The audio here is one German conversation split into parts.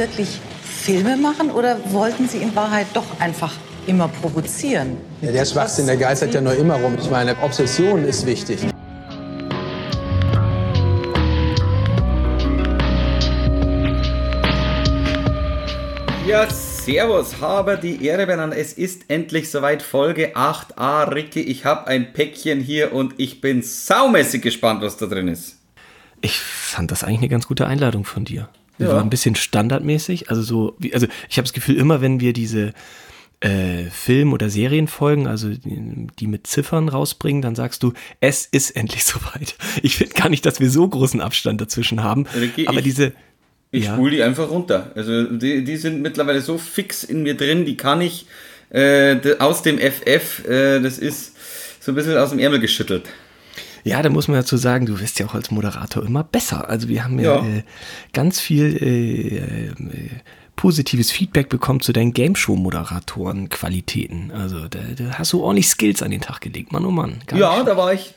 wirklich Filme machen oder wollten Sie in Wahrheit doch einfach immer provozieren? Ja, der Schwachsinn, der geistert ja nur immer rum. Ich meine, Obsession ist wichtig. Ja, servus, habe die Ehre benannt. Es ist endlich soweit, Folge 8a. Ricky, ich habe ein Päckchen hier und ich bin saumäßig gespannt, was da drin ist. Ich fand das eigentlich eine ganz gute Einladung von dir. Wir Ja. waren ein bisschen standardmäßig. Also so, wie, also ich habe das Gefühl, immer wenn wir diese äh, Film- oder Serienfolgen, also die, die mit Ziffern rausbringen, dann sagst du, es ist endlich soweit. Ich finde gar nicht, dass wir so großen Abstand dazwischen haben. Ricky, aber ich- diese, Ich Ja. spule die einfach runter. Also die, die sind mittlerweile so fix in mir drin, die kann ich äh, aus dem FF, äh, das ist so ein bisschen aus dem Ärmel geschüttelt. Ja, da muss man dazu sagen, du wirst ja auch als Moderator immer besser. Also wir haben ja, Ja. Äh, ganz viel äh, äh, positives Feedback bekommen zu deinen Game-Show-Moderatoren-Qualitäten. Also da, da hast du ordentlich Skills an den Tag gelegt, Mann, oh Mann. Ja, nicht da war ich,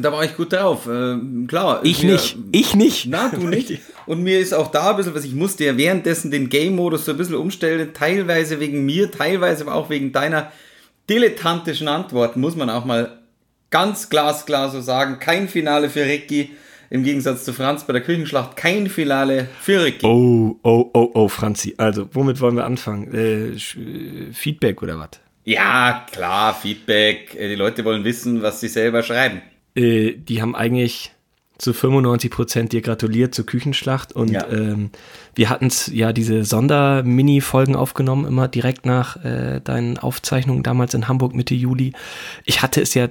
da war ich gut drauf. Äh, klar. Ich mir- nicht, ich nicht. Na, du nicht. Und mir ist auch da ein bisschen, was ich musste ja währenddessen den Game-Modus so ein bisschen umstellen, teilweise wegen mir, teilweise aber auch wegen deiner dilettantischen Antworten, muss man auch mal ganz glasklar so sagen. Kein Finale für Ricky, im Gegensatz zu Franz bei der Küchenschlacht, kein Finale für Ricky. Oh, oh, oh, oh, Franzi. Also, womit wollen wir anfangen? Äh, äh, Feedback oder was? Ja, klar, Feedback. Äh, Die Leute wollen wissen, was sie selber schreiben. Äh, die haben eigentlich zu 95 Prozent dir gratuliert zur Küchenschlacht und Ja. ähm, wir hatten ja diese Sonder-Mini-Folgen aufgenommen, immer direkt nach äh, deinen Aufzeichnungen damals in Hamburg Mitte Juli. Ich hatte es ja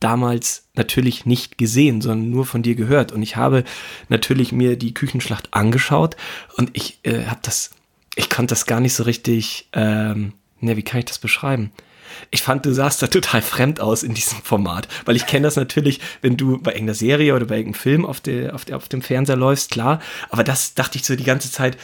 damals natürlich nicht gesehen, sondern nur von dir gehört und ich habe natürlich mir die Küchenschlacht angeschaut und ich äh, habe das, ich konnte das gar nicht so richtig, ähm, ne, wie kann ich das beschreiben? Ich fand, du sahst da total fremd aus in diesem Format, weil ich kenne das natürlich, wenn du bei irgendeiner Serie oder bei irgendeinem Film auf, der, auf, der, auf dem Fernseher läufst, klar, aber das dachte ich so die ganze Zeit,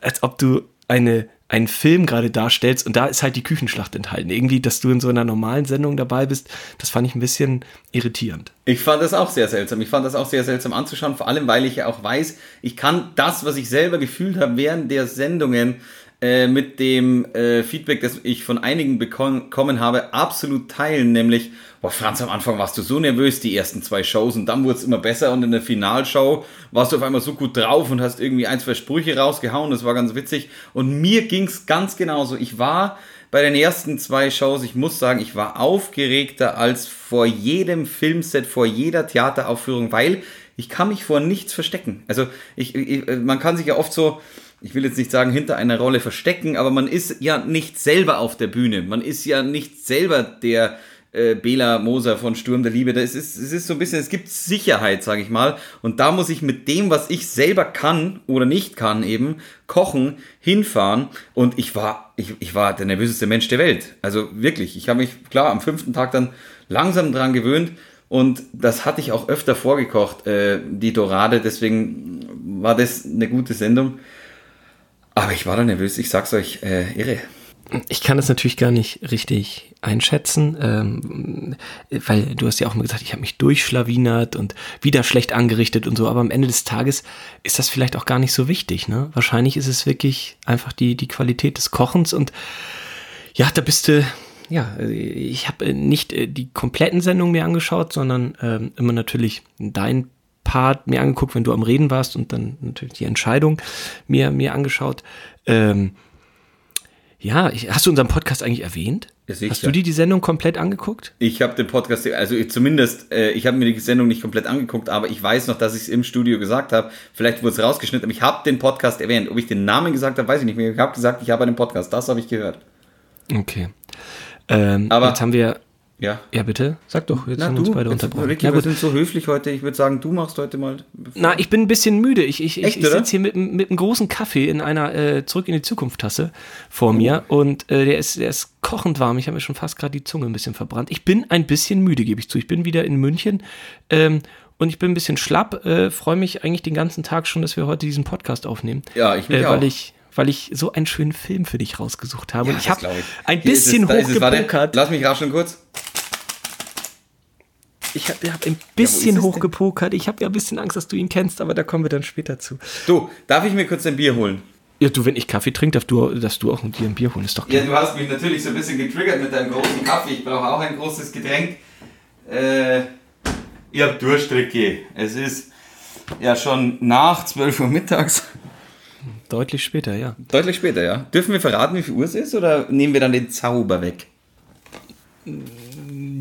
als ob du eine, einen Film gerade darstellst und da ist halt die Küchenschlacht enthalten. Irgendwie, dass du in so einer normalen Sendung dabei bist, das fand ich ein bisschen irritierend. Ich fand das auch sehr seltsam. Ich fand das auch sehr seltsam anzuschauen, vor allem weil ich ja auch weiß, ich kann das, was ich selber gefühlt habe während der Sendungen äh, mit dem äh, Feedback, das ich von einigen bekommen habe, absolut teilen. Nämlich, boah, Franz, am Anfang warst du so nervös, die ersten zwei Shows, und dann wurde es immer besser und in der Finalshow warst du auf einmal so gut drauf und hast irgendwie ein, zwei Sprüche rausgehauen. Das war ganz witzig. Und mir ging es ganz genauso. Ich war bei den ersten zwei Shows, ich muss sagen, ich war aufgeregter als vor jedem Filmset, vor jeder Theateraufführung, weil ich kann mich vor nichts verstecken. Also ich, ich, man kann sich ja oft so, ich will jetzt nicht sagen, hinter einer Rolle verstecken, aber man ist ja nicht selber auf der Bühne. Man ist ja nicht selber der äh, Bela Moser von Sturm der Liebe. Das ist, es ist so ein bisschen, es gibt Sicherheit, sage ich mal. Und da muss ich mit dem, was ich selber kann oder nicht kann, eben kochen, hinfahren. Und ich war, ich, ich war der nervöseste Mensch der Welt. Also wirklich, ich habe mich klar am fünften Tag dann langsam dran gewöhnt. Und das hatte ich auch öfter vorgekocht, äh, die Dorade. Deswegen war das eine gute Sendung. Aber ich war da nervös, ich sag's euch, äh, irre. Ich kann das natürlich gar nicht richtig einschätzen, ähm, weil du hast ja auch mal gesagt, ich habe mich durchschlawinert und wieder schlecht angerichtet und so, aber am Ende des Tages ist das vielleicht auch gar nicht so wichtig. Ne? Wahrscheinlich ist es wirklich einfach die, die Qualität des Kochens und ja, da bist du, ja, ich habe nicht äh, die kompletten Sendungen mir angeschaut, sondern ähm, immer natürlich dein Part mir angeguckt, wenn du am Reden warst und dann natürlich die Entscheidung mir, mir angeschaut. Ähm, ja, ich, hast du unseren Podcast eigentlich erwähnt? Sicher. hast du dir die Sendung komplett angeguckt? Ich habe den Podcast, also ich- zumindest, äh, ich habe mir die Sendung nicht komplett angeguckt, aber ich weiß noch, dass ich es im Studio gesagt habe. Vielleicht wurde es rausgeschnitten, aber ich habe den Podcast erwähnt. Ob ich den Namen gesagt habe, weiß ich nicht mehr. Ich habe gesagt, ich habe einen Podcast. Das habe ich gehört. Okay. Ähm, Aber- jetzt haben wir, Ja. ja bitte, sag doch, jetzt Na haben wir uns beide unterbrochen. Ricky, Na wir sind so höflich heute. Ich würde sagen, du machst heute mal. Na, ich bin ein bisschen müde. Ich, ich, ich, Echt, ich sitze hier mit, mit einem großen Kaffee in einer äh, Zurück in die Zukunft Tasse vor mir Oh. und äh, der, ist, der ist kochend warm. Ich habe mir schon fast gerade die Zunge ein bisschen verbrannt. Ich bin ein bisschen müde, gebe ich zu. Ich bin wieder in München ähm, und ich bin ein bisschen schlapp. Äh, Freue mich eigentlich den ganzen Tag schon, dass wir heute diesen Podcast aufnehmen. Ja, ich mich äh, auch. weil ich weil ich so einen schönen Film für dich rausgesucht habe. und ich habe ein bisschen hochgepokert. Lass mich rascheln kurz. Ich habe hab ein bisschen denn? hochgepokert. Ich habe ja ein bisschen Angst, dass du ihn kennst, aber da kommen wir dann später zu. Du, darf ich mir kurz ein Bier holen? Ja, du, wenn ich Kaffee trinke, darfst du, darfst du auch dir ein Bier holen, ist doch klar. Ja, du hast mich natürlich so ein bisschen getriggert mit deinem großen Kaffee. Ich brauche auch ein großes Getränk. Äh, ich habe Durststrecke. Es ist ja schon nach 12 Uhr mittags. Deutlich später, ja. Deutlich später, ja. Dürfen wir verraten, wie viel Uhr es ist oder nehmen wir dann den Zauber weg?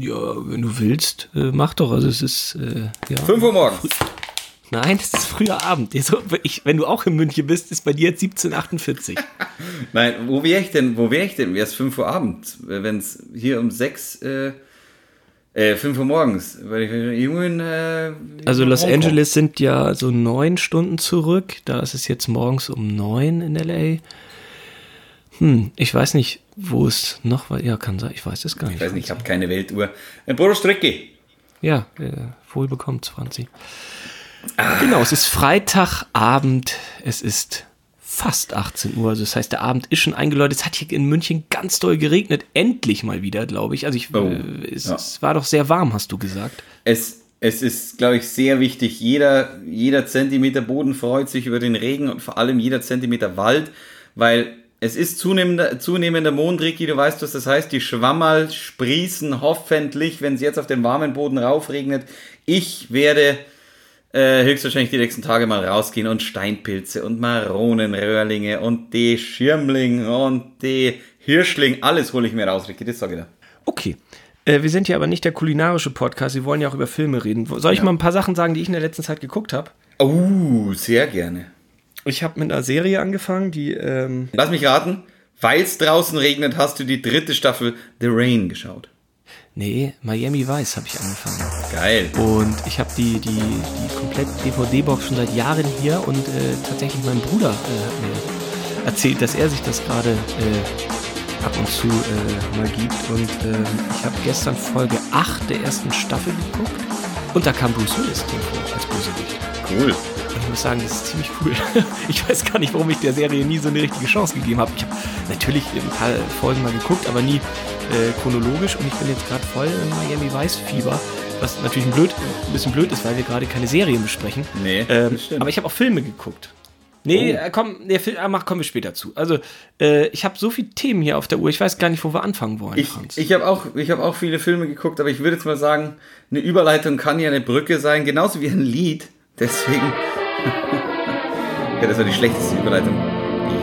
Ja, wenn du willst, äh, mach doch. Also es ist äh, ja. 5 Uhr morgens. Nein, es ist früher Abend. Ich, wenn du auch in München bist, ist bei dir jetzt 17.48 Nein, wo wäre ich denn? Wo wäre ich denn? Wäre es 5 Uhr abends? Wenn es hier um 6, äh, äh, 5 Uhr morgens. Weil ich jungen, äh, Also Los Angeles sind ja so neun Stunden zurück. Da ist es jetzt morgens um neun in LA. Hm, ich weiß nicht, wo es noch war. Ja, kann sein. Ich weiß es gar nicht. Ich weiß nicht, ich habe keine Weltuhr. Ein Bruder Strecke. Ja, äh, wohl bekommt, Franzi. Genau, es ist Freitagabend. Es ist fast 18 Uhr. Also das heißt, der Abend ist schon eingeläutet. Es hat hier in München ganz doll geregnet. Endlich mal wieder, glaube ich. Also ich, Oh, äh, es, ja. es war doch sehr warm, hast du gesagt. Es, es ist, glaube ich, sehr wichtig. Jeder, jeder Zentimeter Boden freut sich über den Regen und vor allem jeder Zentimeter Wald, weil es ist zunehmender, zunehmender Mond, Ricky, du weißt, was das heißt. Die Schwammerl sprießen hoffentlich, wenn es jetzt auf den warmen Boden raufregnet. Ich werde äh, höchstwahrscheinlich die nächsten Tage mal rausgehen und Steinpilze und Maronenröhrlinge und die Schirmling und die Hirschling, alles hole ich mir raus, Ricky, das sage ich dir. Okay. Äh, wir sind ja aber nicht der kulinarische Podcast. Wir wollen ja auch über Filme reden. Soll ich mal ein paar Sachen sagen, die ich in der letzten Zeit geguckt habe? Oh, sehr gerne. Ich habe mit einer Serie angefangen, die ähm, Lass mich raten, weil es draußen regnet, hast du die dritte Staffel The Rain geschaut. Nee, Miami Vice habe ich angefangen. Geil. Und ich habe die, die, die komplett DVD-Box schon seit Jahren hier und äh, tatsächlich mein Bruder äh, hat mir erzählt, dass er sich das gerade äh, ab und zu äh, mal gibt. Und ähm, ich habe gestern Folge 8 der ersten Staffel geguckt und da kam Bruce Willis drin vor als Bösewicht. Cool. Ich muss sagen, das ist ziemlich cool. Ich weiß gar nicht, warum ich der Serie nie so eine richtige Chance gegeben habe. Ich habe natürlich ein paar Folgen mal geguckt, aber nie äh, chronologisch. Und ich bin jetzt gerade voll im Miami Vice Fieber. Was natürlich ein, blöd, ein bisschen blöd ist, weil wir gerade keine Serien besprechen. Nee, ähm, aber ich habe auch Filme geguckt. Nee, Oh. äh, komm, der Film, äh, mach, kommen wir später zu. Also, äh, ich habe so viele Themen hier auf der Uhr, ich weiß gar nicht, wo wir anfangen wollen, Ich, Franz. ich habe auch, ich hab auch viele Filme geguckt, aber ich würde jetzt mal sagen, eine Überleitung kann ja eine Brücke sein, genauso wie ein Lied. Deswegen. ja, das war die schlechteste Überleitung.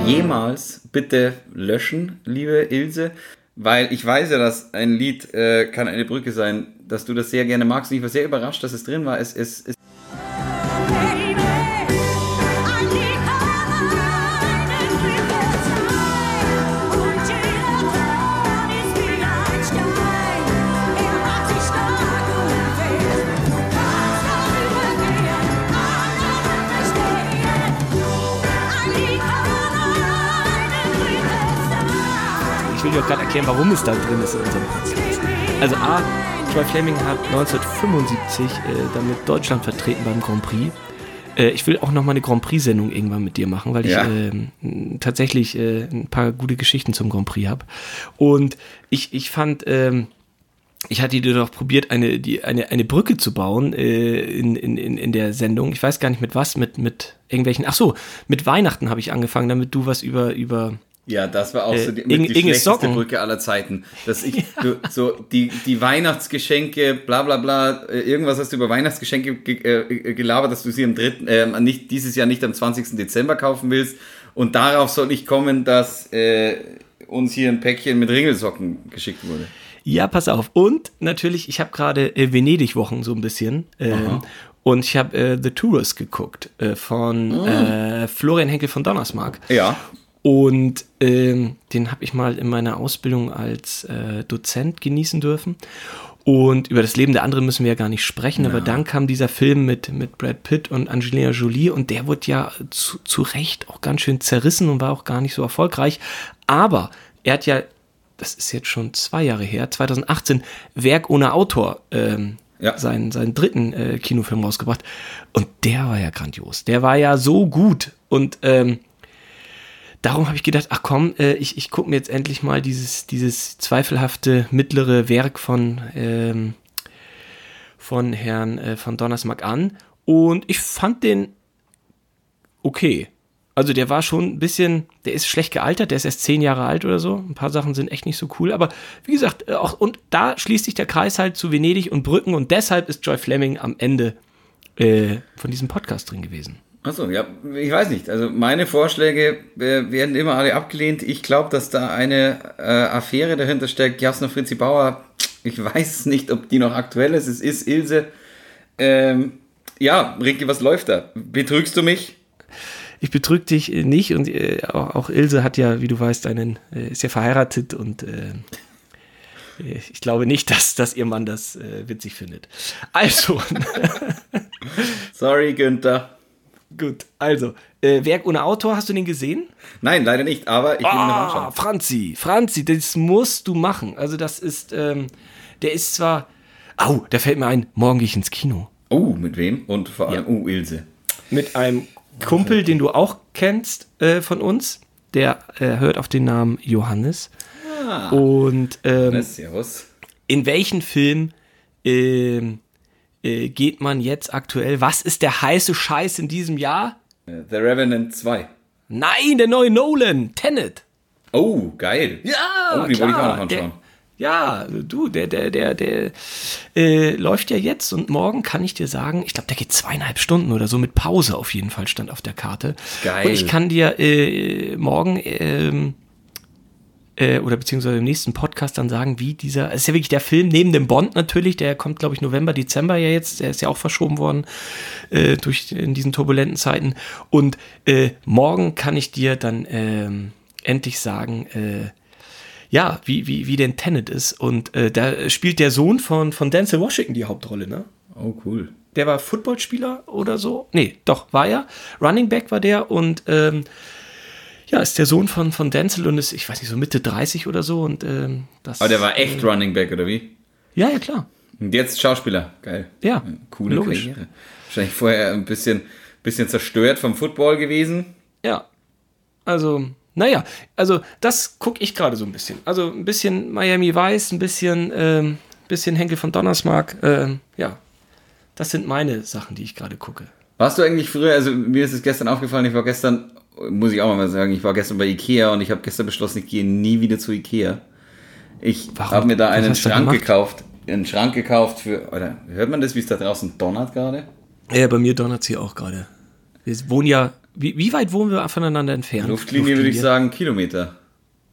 Jemals bitte löschen, liebe Ilse, weil ich weiß ja, dass ein Lied äh, kann eine Brücke sein, dass du das sehr gerne magst. Und ich war sehr überrascht, dass es drin war. Es, es, es Ich auch gerade erklären, warum es da drin ist in unserem Podcast. Also A, Troy Fleming hat 1975 äh, damit Deutschland vertreten beim Grand Prix. Äh, ich will auch noch mal eine Grand Prix-Sendung irgendwann mit dir machen, weil ich Ja. ähm, tatsächlich äh, ein paar gute Geschichten zum Grand Prix habe. Und ich, ich fand, ähm, ich hatte dir doch probiert, eine, die, eine, eine Brücke zu bauen äh, in, in, in, in der Sendung. Ich weiß gar nicht mit was, mit, mit irgendwelchen. Ach so, mit Weihnachten habe ich angefangen, damit du was über, über Ja, das war auch Äh, so die, Inge- mit die Inge schlechteste Socken. Brücke aller Zeiten. Dass ich du, so die, die Weihnachtsgeschenke, bla bla bla, äh, irgendwas hast du über Weihnachtsgeschenke ge äh, gelabert, dass du sie am dritten, äh, nicht, dieses Jahr nicht am 20. Dezember kaufen willst. Und darauf soll ich kommen, dass äh, uns hier ein Päckchen mit Ringelsocken geschickt wurde. Ja, pass auf. Und natürlich, ich habe gerade äh, Venedig-Wochen so ein bisschen. Ähm, und ich habe äh, The Tourist geguckt äh, von äh, Florian Henkel von Donnersmarck. Ja. Und ähm, den habe ich mal in meiner Ausbildung als äh, Dozent genießen dürfen. Und über das Leben der anderen müssen wir ja gar nicht sprechen, aber dann kam dieser Film mit, mit Brad Pitt und Angelina Jolie und der wurde ja zu, zu Recht auch ganz schön zerrissen und war auch gar nicht so erfolgreich. Aber er hat ja, das ist jetzt schon zwei Jahre her, 2018, Werk ohne Autor ähm, Ja. seinen, seinen dritten äh, Kinofilm rausgebracht. Und der war ja grandios. Der war ja so gut. Und ähm, darum habe ich gedacht, ach komm, äh, ich, ich gucke mir jetzt endlich mal dieses, dieses zweifelhafte mittlere Werk von, ähm, von Herrn äh, von Donnersmarck an. Und ich fand den okay. Also der war schon ein bisschen, der ist schlecht gealtert, der ist erst zehn Jahre alt oder so. Ein paar Sachen sind echt nicht so cool. Aber wie gesagt, äh, auch, und da schließt sich der Kreis halt zu Venedig und Brücken und deshalb ist Joy Fleming am Ende äh, von diesem Podcast drin gewesen. Achso, ja, ich weiß nicht. Also meine Vorschläge äh, werden immer alle abgelehnt. Ich glaube, dass da eine äh, Affäre dahinter steckt. Jasna Fritzi Bauer, ich weiß nicht, ob die noch aktuell ist. Es ist Ilse. Ähm, ja, Ricky, was läuft da? Betrügst du mich? Ich betrüge dich nicht und äh, auch, auch Ilse hat ja, wie du weißt, einen, äh, ist ja verheiratet und äh, äh, ich glaube nicht, dass, dass ihr Mann das witzig findet. Also, Sorry, Günther. Gut, also, äh, Werk ohne Autor, hast du den gesehen? Nein, leider nicht, aber ich will ihn noch Ah, anschauen. Franzi, Franzi, das musst du machen. Also das ist, ähm, der ist zwar, au, da fällt mir ein, morgen gehe ich ins Kino. Oh, mit wem? Und vor allem, oh, Ilse. Mit einem Kumpel, den du auch kennst äh, von uns. Der äh, hört auf den Namen Johannes. Und ähm, Servus. in welchen Film ähm, äh, geht man jetzt aktuell? Was ist der heiße Scheiß in diesem Jahr? The Revenant 2. Nein, der neue Nolan, Tenet. Oh, geil. Ja, Oh, die wollte ich auch klar. noch anschauen. Der, ja, du, der, der, der, der äh, läuft ja jetzt und morgen kann ich dir sagen, ich glaube, der geht zweieinhalb Stunden oder so mit Pause auf jeden Fall stand auf der Karte. Geil. Und ich kann dir äh, morgen ähm, äh, oder beziehungsweise im nächsten Podcast dann sagen, wie dieser, es ist ja wirklich der Film neben dem Bond natürlich, der kommt glaube ich November, Dezember ja jetzt, der ist ja auch verschoben worden äh, durch in diesen turbulenten Zeiten. Und äh, morgen kann ich dir dann ähm, endlich sagen, äh, ja, wie, wie, wie denn Tenet ist. Und äh, da spielt der Sohn von, von Denzel Washington die Hauptrolle, ne? Oh, cool. Der war Footballspieler oder so. Nee, doch, war er. Running Back war der und ähm, ja, ist der Sohn von, von Denzel und ist, ich weiß nicht, so Mitte 30 oder so. Und ähm, das. Aber der war echt Running Back, oder wie? Ja, ja, klar. Und jetzt Schauspieler. Geil. Ja, Coole logisch. Karriere. Wahrscheinlich vorher ein bisschen, bisschen zerstört vom Football gewesen. Ja. Also, naja, also das gucke ich gerade so ein bisschen. Also ein bisschen Miami Vice, ein bisschen, ähm, bisschen Henkel von Donnersmark. Ähm, ja, das sind meine Sachen, die ich gerade gucke. Warst du eigentlich früher, also mir ist es gestern aufgefallen, ich war gestern, muss ich auch mal sagen, ich war gestern bei Ikea und ich habe gestern beschlossen, ich gehe nie wieder zu Ikea. Ich habe mir da einen Schrank gekauft, einen Schrank gekauft für, oder hört man das, wie es da draußen donnert gerade? Ja, bei mir donnert sie auch gerade. Wir wohnen ja, wie, wie weit wohnen wir voneinander entfernt? Luftlinie würde ich sagen Kilometer.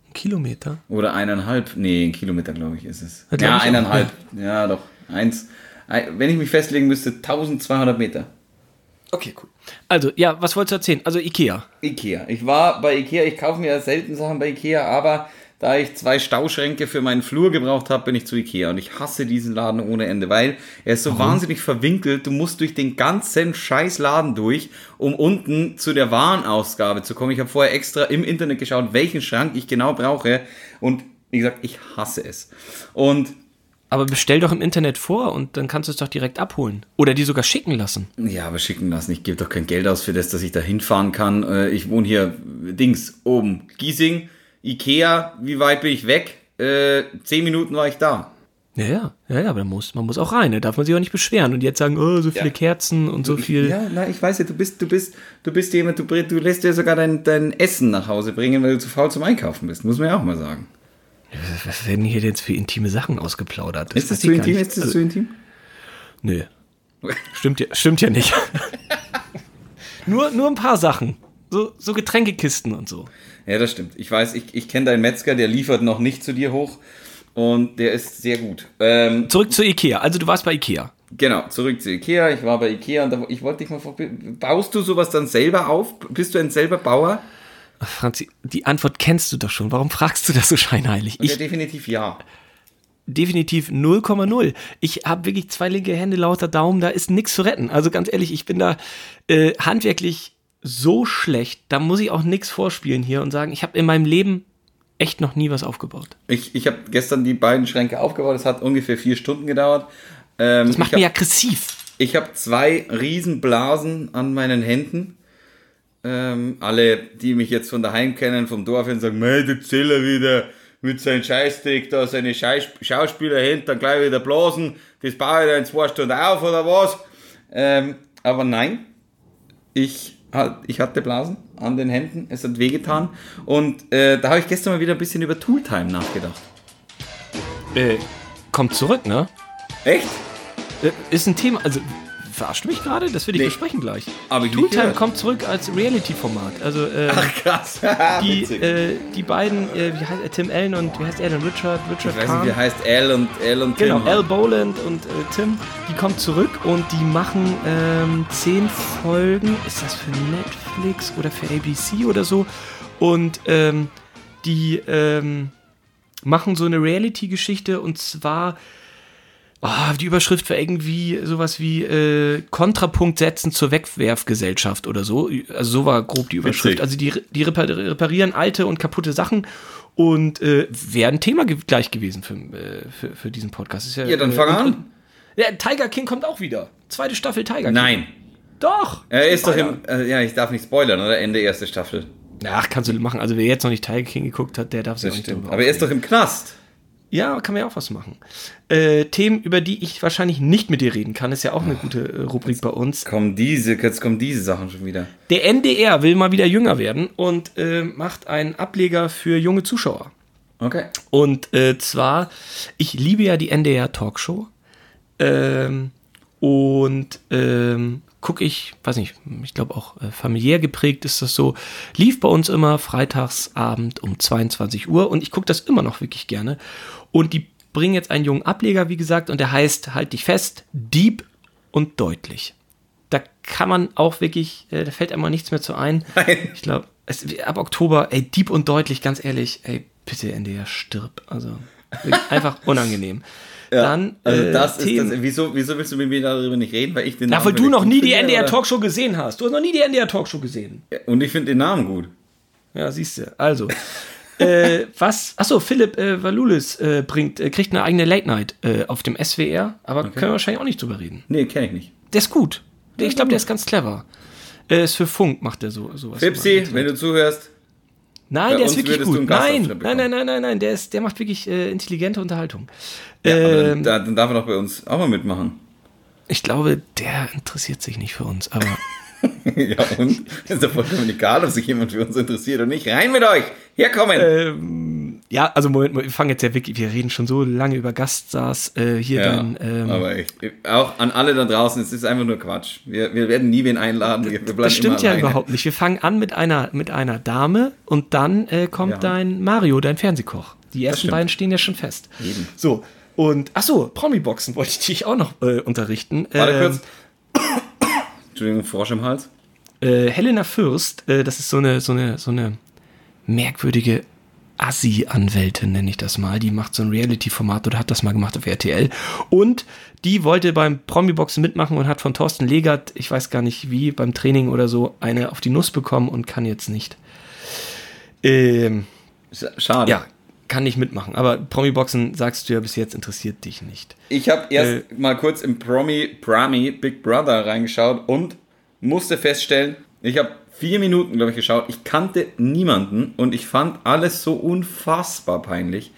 Ein Kilometer. Oder eineinhalb, nee, ein Kilometer glaube ich ist es. Ja, glaub Ja, auch, eineinhalb, ja doch, eins. ein- Wenn ich mich festlegen müsste, 1200 Meter. Okay, cool. Also, ja, was wolltest du erzählen? Also Ikea. Ikea. Ich war bei Ikea, ich kaufe mir ja selten Sachen bei Ikea, aber da ich zwei Stauschränke für meinen Flur gebraucht habe, bin ich zu Ikea. Und ich hasse diesen Laden ohne Ende, weil er ist so wahnsinnig verwinkelt. Du musst durch den ganzen scheiß Laden durch, um unten zu der Warenausgabe zu kommen. Ich habe vorher extra im Internet geschaut, welchen Schrank ich genau brauche. Und wie gesagt, ich hasse es. Und Aber bestell doch im Internet vor und dann kannst du es doch direkt abholen. Oder die sogar schicken lassen. Ja, aber schicken lassen. Ich gebe doch kein Geld aus für das, dass ich da hinfahren kann. Äh, Ich wohne hier, Dings, oben. Giesing, Ikea, wie weit bin ich weg? Äh, zehn Minuten war ich da. Ja, ja, ja, ja, aber man muss, man muss auch rein, da darf man sich auch nicht beschweren und jetzt sagen, oh, so viele Ja. Kerzen und so viel. Ja, na, ich weiß ja, du bist, du bist, du bist jemand, du, du lässt dir sogar dein, dein Essen nach Hause bringen, weil du zu faul zum Einkaufen bist. Muss man ja auch mal sagen. Was werden hier jetzt für intime Sachen ausgeplaudert? Ist das zu intim? Ist das Also, zu intim? Nö. Stimmt ja, stimmt ja nicht. nur, nur ein paar Sachen. So, so Getränkekisten und so. Ja, das stimmt. Ich weiß, ich, ich kenne deinen Metzger, der liefert noch nicht zu dir hoch und der ist sehr gut. Ähm, Zurück zu Ikea. Also du warst bei Ikea. Genau, zurück zu Ikea. Ich war bei Ikea und da, ich wollte dich mal fragen, baust du sowas dann selber auf? Bist du ein selber Bauer? Franzi, die Antwort kennst du doch schon. Warum fragst du das so scheinheilig? ja, Ich definitiv ja. definitiv 0,0. Ich habe wirklich zwei linke Hände, lauter Daumen, da ist nichts zu retten. Also ganz ehrlich, ich bin da äh, handwerklich so schlecht, da muss ich auch nichts vorspielen hier und sagen, ich habe in meinem Leben echt noch nie was aufgebaut. Ich, ich habe gestern die beiden Schränke aufgebaut. Es hat ungefähr vier Stunden gedauert. Ähm, Das macht ich mich hab- aggressiv. Ich habe zwei Riesenblasen an meinen Händen. Ähm, alle, die mich jetzt von daheim kennen, vom Dorf hin, sagen, mei, der Zeller wieder mit seinem Scheißdreck da seine Scheiß Schauspieler hinten dann gleich wieder blasen. Das baue ich da in zwei Stunden auf oder was? Ähm, aber nein, ich Ich hatte Blasen an den Händen, es hat wehgetan. Und äh, da habe ich gestern mal wieder ein bisschen über Tooltime nachgedacht. Äh, kommt zurück, ne? Echt? Äh, ist ein Thema, also verarscht mich gerade? Das will ich Nee. besprechen gleich. Aber ich Tooltime kommt zurück als Reality-Format. Also äh, Krass. die, äh, die beiden, äh, wie heißt er, Tim Allen und wie heißt er denn? Richard, Richard ich weiß Kahn? nicht, wie heißt Al und Al und Genau, Tim. Al Boland und äh, Tim, die kommen zurück und die machen ähm, zehn Folgen. Ist das für Netflix oder für ABC oder so? Und ähm, die ähm, machen so eine Reality-Geschichte und zwar. Oh, die Überschrift war irgendwie sowas wie äh, Kontrapunkt setzen zur Wegwerfgesellschaft oder so. Also so war grob die Überschrift. Witzig. Also die, die repar- reparieren alte und kaputte Sachen und äh, wäre ein Thema ge gleich gewesen für, äh, für, für diesen Podcast. Ist Ja, dann äh, fang an. und- Ja, Tiger King kommt auch wieder. Zweite Staffel Tiger King. Nein. Doch. Er ist doch im. Äh, ja, ich darf nicht spoilern, oder? Ende erste Staffel. Ach, kannst du machen. Also wer jetzt noch nicht Tiger King geguckt hat, der darf sich nicht stimmt. Aber er ist doch im Knast. Ja, kann man ja auch was machen. Äh, Themen, über die ich wahrscheinlich nicht mit dir reden kann, ist ja auch eine gute äh, Rubrik bei uns. Kommen diese, jetzt kommen diese Sachen schon wieder. Der NDR will mal wieder jünger werden und äh, macht einen Ableger für junge Zuschauer. Okay. Und äh, zwar, ich liebe ja die NDR Talkshow. Ähm, und ähm, gucke ich, weiß nicht, ich glaube auch äh, familiär geprägt ist das so, lief bei uns immer freitagsabend um 22 Uhr und ich gucke das immer noch wirklich gerne. Und die bringen jetzt einen jungen Ableger, wie gesagt, und der heißt, halt dich fest, Deep und deutlich. Da kann man auch wirklich, äh, da fällt einem nichts mehr zu ein. Nein. Ich glaube, ab Oktober, ey, deep und deutlich, ganz ehrlich, ey, bitte NDR stirb. Also einfach unangenehm. Dann, also äh, das ist Themen. das. Wieso, wieso willst du mit mir darüber nicht reden? Weil ich den Na, Namen weil du noch nie die NDR oder? Talkshow gesehen hast. Du hast noch nie die NDR Talkshow gesehen. Und ich finde den Namen gut. Ja, siehst du. Also, äh, was? Achso, Philipp äh, Valulis äh, bringt, äh, kriegt eine eigene Late Night äh, auf dem SWR, aber können wir wahrscheinlich auch nicht drüber reden. Nee, kenne ich nicht. Der ist gut. Der, ich glaube, der ist ganz clever. Äh, ist für Funk macht er so sowas. Fipsi, wenn du zuhörst, Nein, Bei der ist wirklich gut. Nein, nein, nein, nein, nein, nein, der ist, der macht wirklich äh, intelligente Unterhaltung. ja, Ähm, dann, dann darf er doch bei uns auch mal mitmachen. ich glaube, der interessiert sich nicht für uns, aber ja, und? Ist doch vollkommen egal, ob sich jemand für uns interessiert oder nicht. Rein mit euch! Herkommen! ähm, ja, also Moment, mal, wir fangen jetzt ja wirklich, wir reden schon so lange über Gaststars, äh, hier ja, dann, ähm, aber echt. Auch an alle da draußen, es ist einfach nur Quatsch. Wir, wir werden nie wen einladen. Wir, wir das stimmt ja alleine. überhaupt nicht. Wir fangen an mit einer, mit einer Dame und dann äh, kommt Ja. dein Mario, dein Fernsehkoch. Die ersten beiden stehen ja schon fest. Eben. So, und, ach so, Promi-Boxen wollte ich dich auch noch äh, unterrichten. Warte Ähm, kurz. Entschuldigung, Frosch im Hals. äh, Helena Fürst, äh, das ist so eine, so eine, so eine merkwürdige Assi-Anwältin, nenne ich das mal. Die macht so ein Reality-Format oder hat das mal gemacht auf RTL. Und die wollte beim Promi-Boxen mitmachen und hat von Thorsten Legert, ich weiß gar nicht wie, beim Training oder so, eine auf die Nuss bekommen und kann jetzt nicht. Ähm, Sch- Schade. ja, kann nicht mitmachen. Aber Promi-Boxen, sagst du ja bis jetzt, interessiert dich nicht. Ich habe erst Äh. mal kurz im Promi, Prami Big Brother reingeschaut und musste feststellen, ich habe vier Minuten, glaube ich, geschaut. Ich kannte niemanden und ich fand alles so unfassbar peinlich,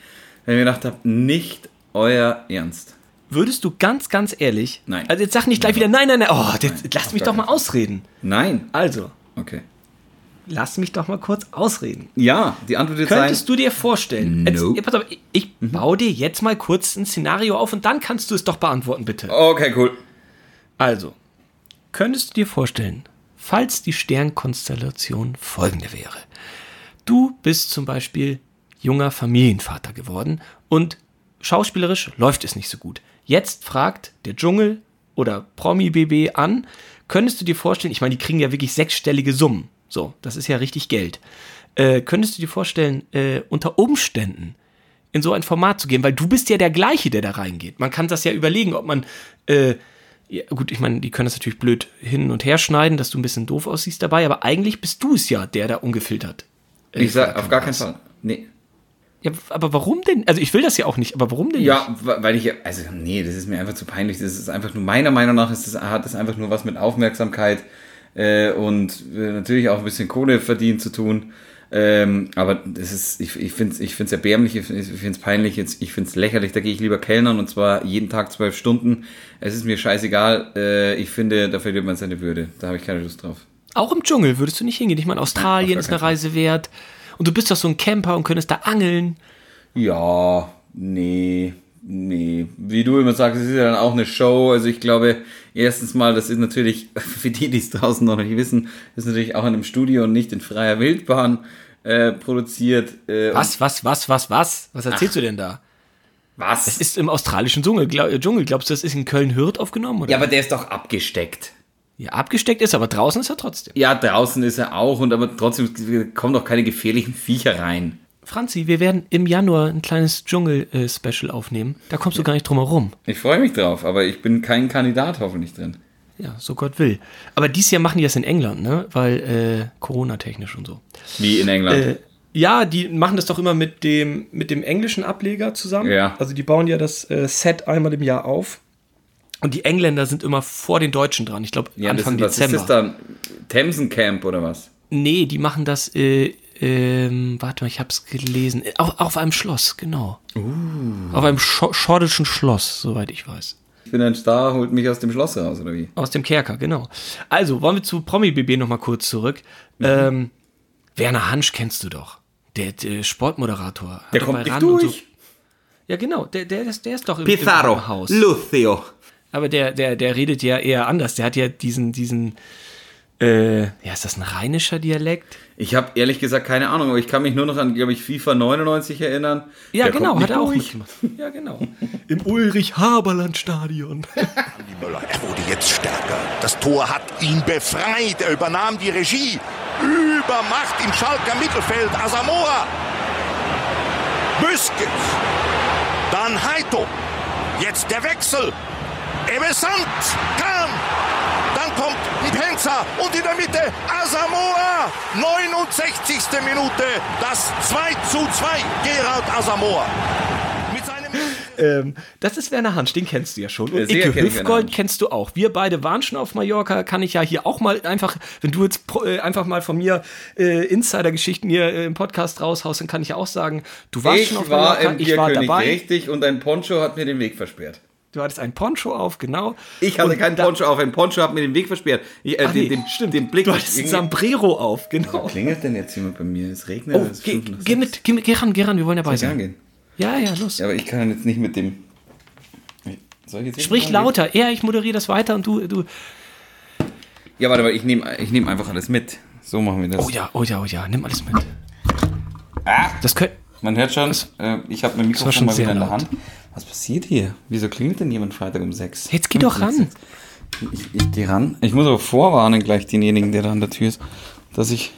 weil ich mir gedacht habe, nicht euer Ernst. Würdest du ganz, ganz ehrlich, Nein. also jetzt sag nicht gleich wieder, nein, nein, nein, oh, jetzt, Nein, lass mich doch mal ausreden. Nein. Also, Okay. lass mich doch mal kurz ausreden. Ja, die Antwort sein. Könntest du dir vorstellen, jetzt, Nope. ja, pass auf, ich, ich baue dir jetzt mal kurz ein Szenario auf und dann kannst du es doch beantworten, bitte. Okay, cool. Also, könntest du dir vorstellen, falls die Sternkonstellation folgende wäre. Du bist zum Beispiel junger Familienvater geworden und schauspielerisch läuft es nicht so gut. Jetzt fragt der Dschungel oder Promi-BB an, könntest du dir vorstellen, ich meine, die kriegen ja wirklich sechsstellige Summen. So, das ist ja richtig Geld. Äh, könntest du dir vorstellen, äh, unter Umständen in so ein Format zu gehen, weil du bist ja der gleiche, der da reingeht. Man kann das ja überlegen, ob man äh, ja, gut, ich meine, die können das natürlich blöd hin und her schneiden, dass du ein bisschen doof aussiehst dabei, aber eigentlich bist du es ja, der da ungefiltert. äh, Ich sag auf gar keinen. Fall. Nee. Ja, aber warum denn? Also ich will das ja auch nicht, aber warum denn Ja, wa- weil ich, ja- also nee, das ist mir einfach zu peinlich. Das ist einfach nur, meiner Meinung nach ist das, hat das einfach nur was mit Aufmerksamkeit äh, und äh, natürlich auch ein bisschen Kohle verdienen zu tun. Ähm, aber das ist, ich, ich finde es ich find's erbärmlich, ich finde es peinlich, ich finde es lächerlich, da gehe ich lieber Kellnern und zwar jeden Tag zwölf Stunden. Es ist mir scheißegal, äh, ich finde, da verliert man seine Würde. Da habe ich keine Lust drauf. Auch im Dschungel würdest du nicht hingehen. Ich meine, Australien ist eine Reise wert. Und du bist doch so ein Camper und könntest da angeln. Ja, nee, nee. Wie du immer sagst, es ist ja dann auch eine Show. Also ich glaube, erstens mal, das ist natürlich, für die, die es draußen noch nicht wissen, ist natürlich auch in einem Studio und nicht in freier Wildbahn äh, produziert. Äh, Was, was, was, was, was? Was erzählst du denn da? Was? Es ist im australischen Dschungel. Glaub, Dschungel. Glaubst du, das ist in Köln-Hürth aufgenommen? Oder? ja, aber der ist doch abgesteckt. ja, abgesteckt ist, aber draußen ist er trotzdem. Ja, draußen ist er auch, und aber trotzdem kommen doch keine gefährlichen Viecher rein. Franzi, wir werden im Januar ein kleines Dschungel-Special aufnehmen. Da kommst du gar nicht drum herum. Ich freue mich drauf, aber ich bin kein Kandidat hoffentlich drin. Ja, so Gott will. Aber dieses Jahr machen die das in England, ne? Weil äh, Corona-technisch und so. Wie in England. Äh, ja, die machen das doch immer mit dem, mit dem englischen Ableger zusammen. Ja. Also die bauen ja das äh, Set einmal im Jahr auf. Und die Engländer sind immer vor den Deutschen dran. Ich glaube, ja, das Anfang was Dezember. ist das dann? Themsencamp oder was? Nee, die machen das, äh, ähm, warte mal, ich hab's gelesen. Äh, Auf, auf einem Schloss, genau. Auf einem Scho schordischen Schloss, soweit ich weiß. Ich bin ein Star, holt mich aus dem Schloss raus, oder wie? Aus dem Kerker, genau. Also, wollen wir zu Promi-BB nochmal kurz zurück. Ähm, Werner Hansch kennst du doch. Der, der Sportmoderator. Hat Der kommt nicht durch. Ja, genau. Der, der, ist, der ist doch im, im Haus. Lucio. Aber der, der, der redet ja eher anders. Der hat ja diesen, diesen, äh, ja, ist das ein rheinischer Dialekt? Ich habe ehrlich gesagt keine Ahnung, aber ich kann mich nur noch an, glaube ich, FIFA 99 erinnern. Ja, Der genau, hat er auch mitgemacht. Ja, genau. Im Ulrich-Haberland-Stadion. Müller, er wurde jetzt stärker. Das Tor hat ihn befreit. Er übernahm die Regie. Übermacht im Schalker Mittelfeld. Asamoah. Büskens. Dann Heito. Jetzt der Wechsel. Ebbe Sant. Kommt Penza und in der Mitte Asamoah. 69. Minute. Das 2 zu 2. Gerald Asamoah. Mit seinem... ähm, das ist Werner Hansch, den kennst du ja schon. Und Icke Hüfgold kennst du auch. Wir beide waren schon auf Mallorca, kann ich ja hier auch mal einfach, wenn du jetzt äh, einfach mal von mir äh, Insider-Geschichten hier äh, im Podcast raushaust, dann kann ich ja auch sagen, du warst Ich schon auf war Mallorca, im ich war dabei. richtig und ein Poncho hat mir den Weg versperrt. Du hattest ein Poncho auf, genau. Ich hatte Und keinen Poncho auf, ein Poncho hat mir den Weg versperrt. Ich, äh, Ach nee, den, den, stimmt. den Blick. Du hattest ein Sombrero auf, genau. Klingelt denn jetzt jemand bei mir? Es regnet. Oh, es geh, geh, mit, geh, mit, geh ran, geh ran, wir wollen dabei sein. angehen? Ja, ja, los. Ja, aber ich kann jetzt nicht mit dem. Soll ich jetzt Sprich lauter. Ja, ich moderiere das weiter und du, du. Ja, warte mal, ich nehme ich nehm einfach alles mit. So machen wir das. Oh ja, oh ja, oh ja, nimm alles mit. Ah, Das könnte. man hört schon, äh, ich habe mein Mikrofon schon mal wieder in der. Hand. Was passiert hier? Wieso klingelt denn jemand Freitag um sechs? Jetzt geh doch ran. Ich, ich gehe ran. Ich muss aber vorwarnen gleich denjenigen, der da an der Tür ist, dass ich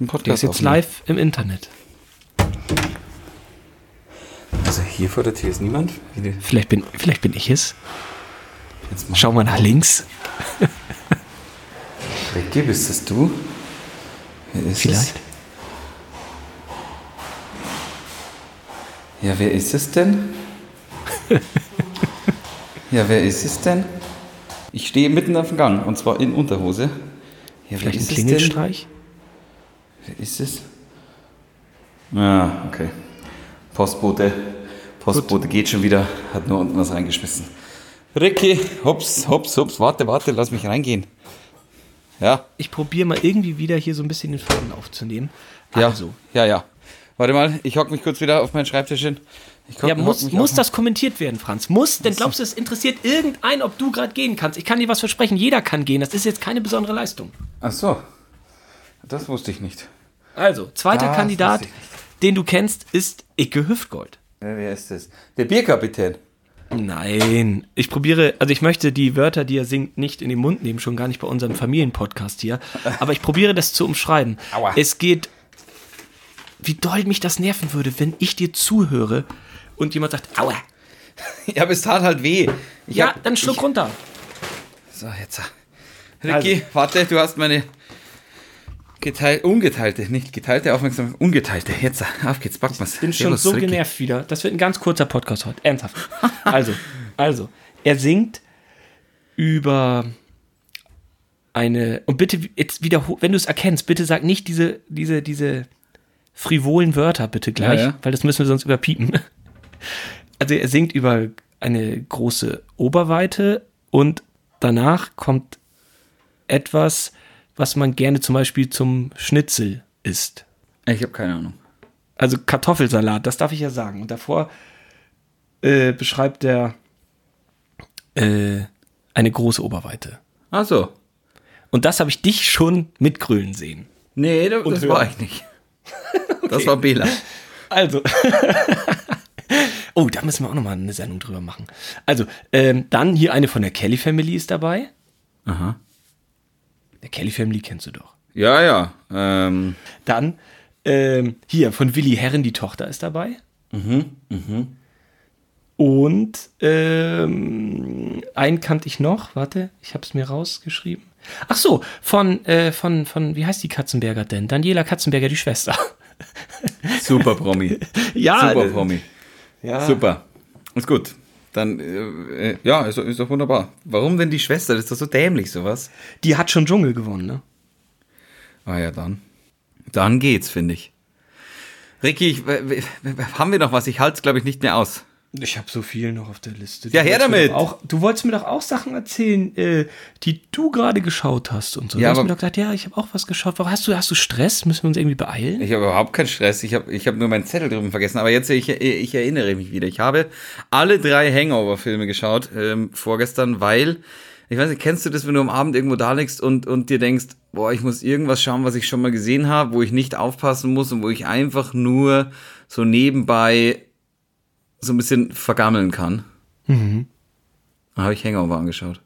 einen Podcast Der ist jetzt aufnehme. live im Internet. Also hier vor der Tür ist niemand. Vielleicht bin, vielleicht bin ich es. Jetzt mal. Schau mal nach links. Ricky, bist das du? Wer ist Vielleicht. Es? Ja, wer ist es denn? Ja, wer ist es denn? Ich stehe mitten auf dem Gang und zwar in Unterhose. Ja, Vielleicht ein? Klingelstreich? Wer ist es? Ah, okay. Postbote. Postbote geht schon wieder, hat nur unten was reingeschmissen. Ricky, hops, hops, hops, warte, warte, lass mich reingehen. Ja, Ich probiere mal irgendwie wieder hier so ein bisschen den Faden aufzunehmen. ja, Also, ja, ja. Warte mal, ich hock mich kurz wieder auf meinen Schreibtisch hin. Hock- ja, muss, muss das kommentiert werden, Franz? Muss? Denn glaubst du, es interessiert irgendeinen, ob du gerade gehen kannst? Ich kann dir was versprechen, jeder kann gehen. Das ist jetzt keine besondere Leistung. Ach so, das wusste ich nicht. Also, zweiter Das Kandidat, den du kennst, ist Icke Hüftgold. Wer, wer ist das? Der Bierkapitän. Nein, ich probiere, also ich möchte die Wörter, die er singt, nicht in den Mund nehmen, schon gar nicht bei unserem Familienpodcast hier. Aber ich probiere das zu umschreiben. Aua. Es geht, wie doll mich das nerven würde, wenn ich dir zuhöre und jemand sagt, aua. Ja, aber es tat halt weh. Ich Ja, hab- dann schluck ich, runter. So, jetzt. Ricky, warte, du hast meine geteilt, ungeteilte, nicht geteilte Aufmerksamkeit, ungeteilte. Jetzt, auf geht's, packen wir's. Ich bin schon so genervt wieder. Das wird ein ganz kurzer Podcast heute. Ernsthaft. Also, also, er singt über eine, und bitte jetzt wiederhol, wenn du es erkennst, bitte sag nicht diese, diese, diese frivolen Wörter bitte gleich, Ja, ja. weil das müssen wir sonst überpiepen. Also er singt über eine große Oberweite und danach kommt etwas, was man gerne zum Beispiel zum Schnitzel isst. Ich habe keine Ahnung. Also Kartoffelsalat, das darf ich ja sagen. Und davor äh, beschreibt er äh, eine große Oberweite. Ach so. Und das habe ich dich schon mitgrölen sehen. Nee, das, das war ich nicht. Das war Bela. Also. oh, da müssen wir auch nochmal eine Sendung drüber machen. Also, ähm, dann hier eine von der Kelly Family ist dabei. Aha. Der Kelly Family kennst du doch. Ja, ja. Ähm, Dann ähm, hier von Willi Herren, die Tochter ist dabei. Und ähm, einen kannte ich noch. Warte, ich habe es mir rausgeschrieben. Ach so, von, äh, von, von, wie heißt die Katzenberger denn? Daniela Katzenberger, die Schwester. super Promi. ja, Super Promi. Ja. Super. Ist gut. Dann, äh, äh, ja, ist, doch- ist doch wunderbar. Warum denn die Schwester? Das ist doch so dämlich, sowas. Die hat schon Dschungel gewonnen, ne? Ah ja, dann. Dann geht's, finde ich. Ricky, ich, haben wir noch was? Ich halte es, glaube ich, nicht mehr aus. Ich habe so viel noch auf der Liste. Ja, her damit! Auch, du wolltest mir doch auch Sachen erzählen, äh, die du gerade geschaut hast und so. Ja, du hast mir doch gesagt, ja, ich habe auch was geschaut. Warum Hast du, hast du Stress? Müssen wir uns irgendwie beeilen? Ich habe überhaupt keinen Stress. Ich habe ich hab nur meinen Zettel drüben vergessen. Aber jetzt, ich, ich erinnere mich wieder. Ich habe alle drei Hangover-Filme geschaut ähm, vorgestern, weil, ich weiß nicht, kennst du das, wenn du am Abend irgendwo da liegst und, und dir denkst, boah, ich muss irgendwas schauen, was ich schon mal gesehen habe, wo ich nicht aufpassen muss und wo ich einfach nur so nebenbei so ein bisschen vergammeln kann. Mhm. Da habe ich Hangover angeschaut.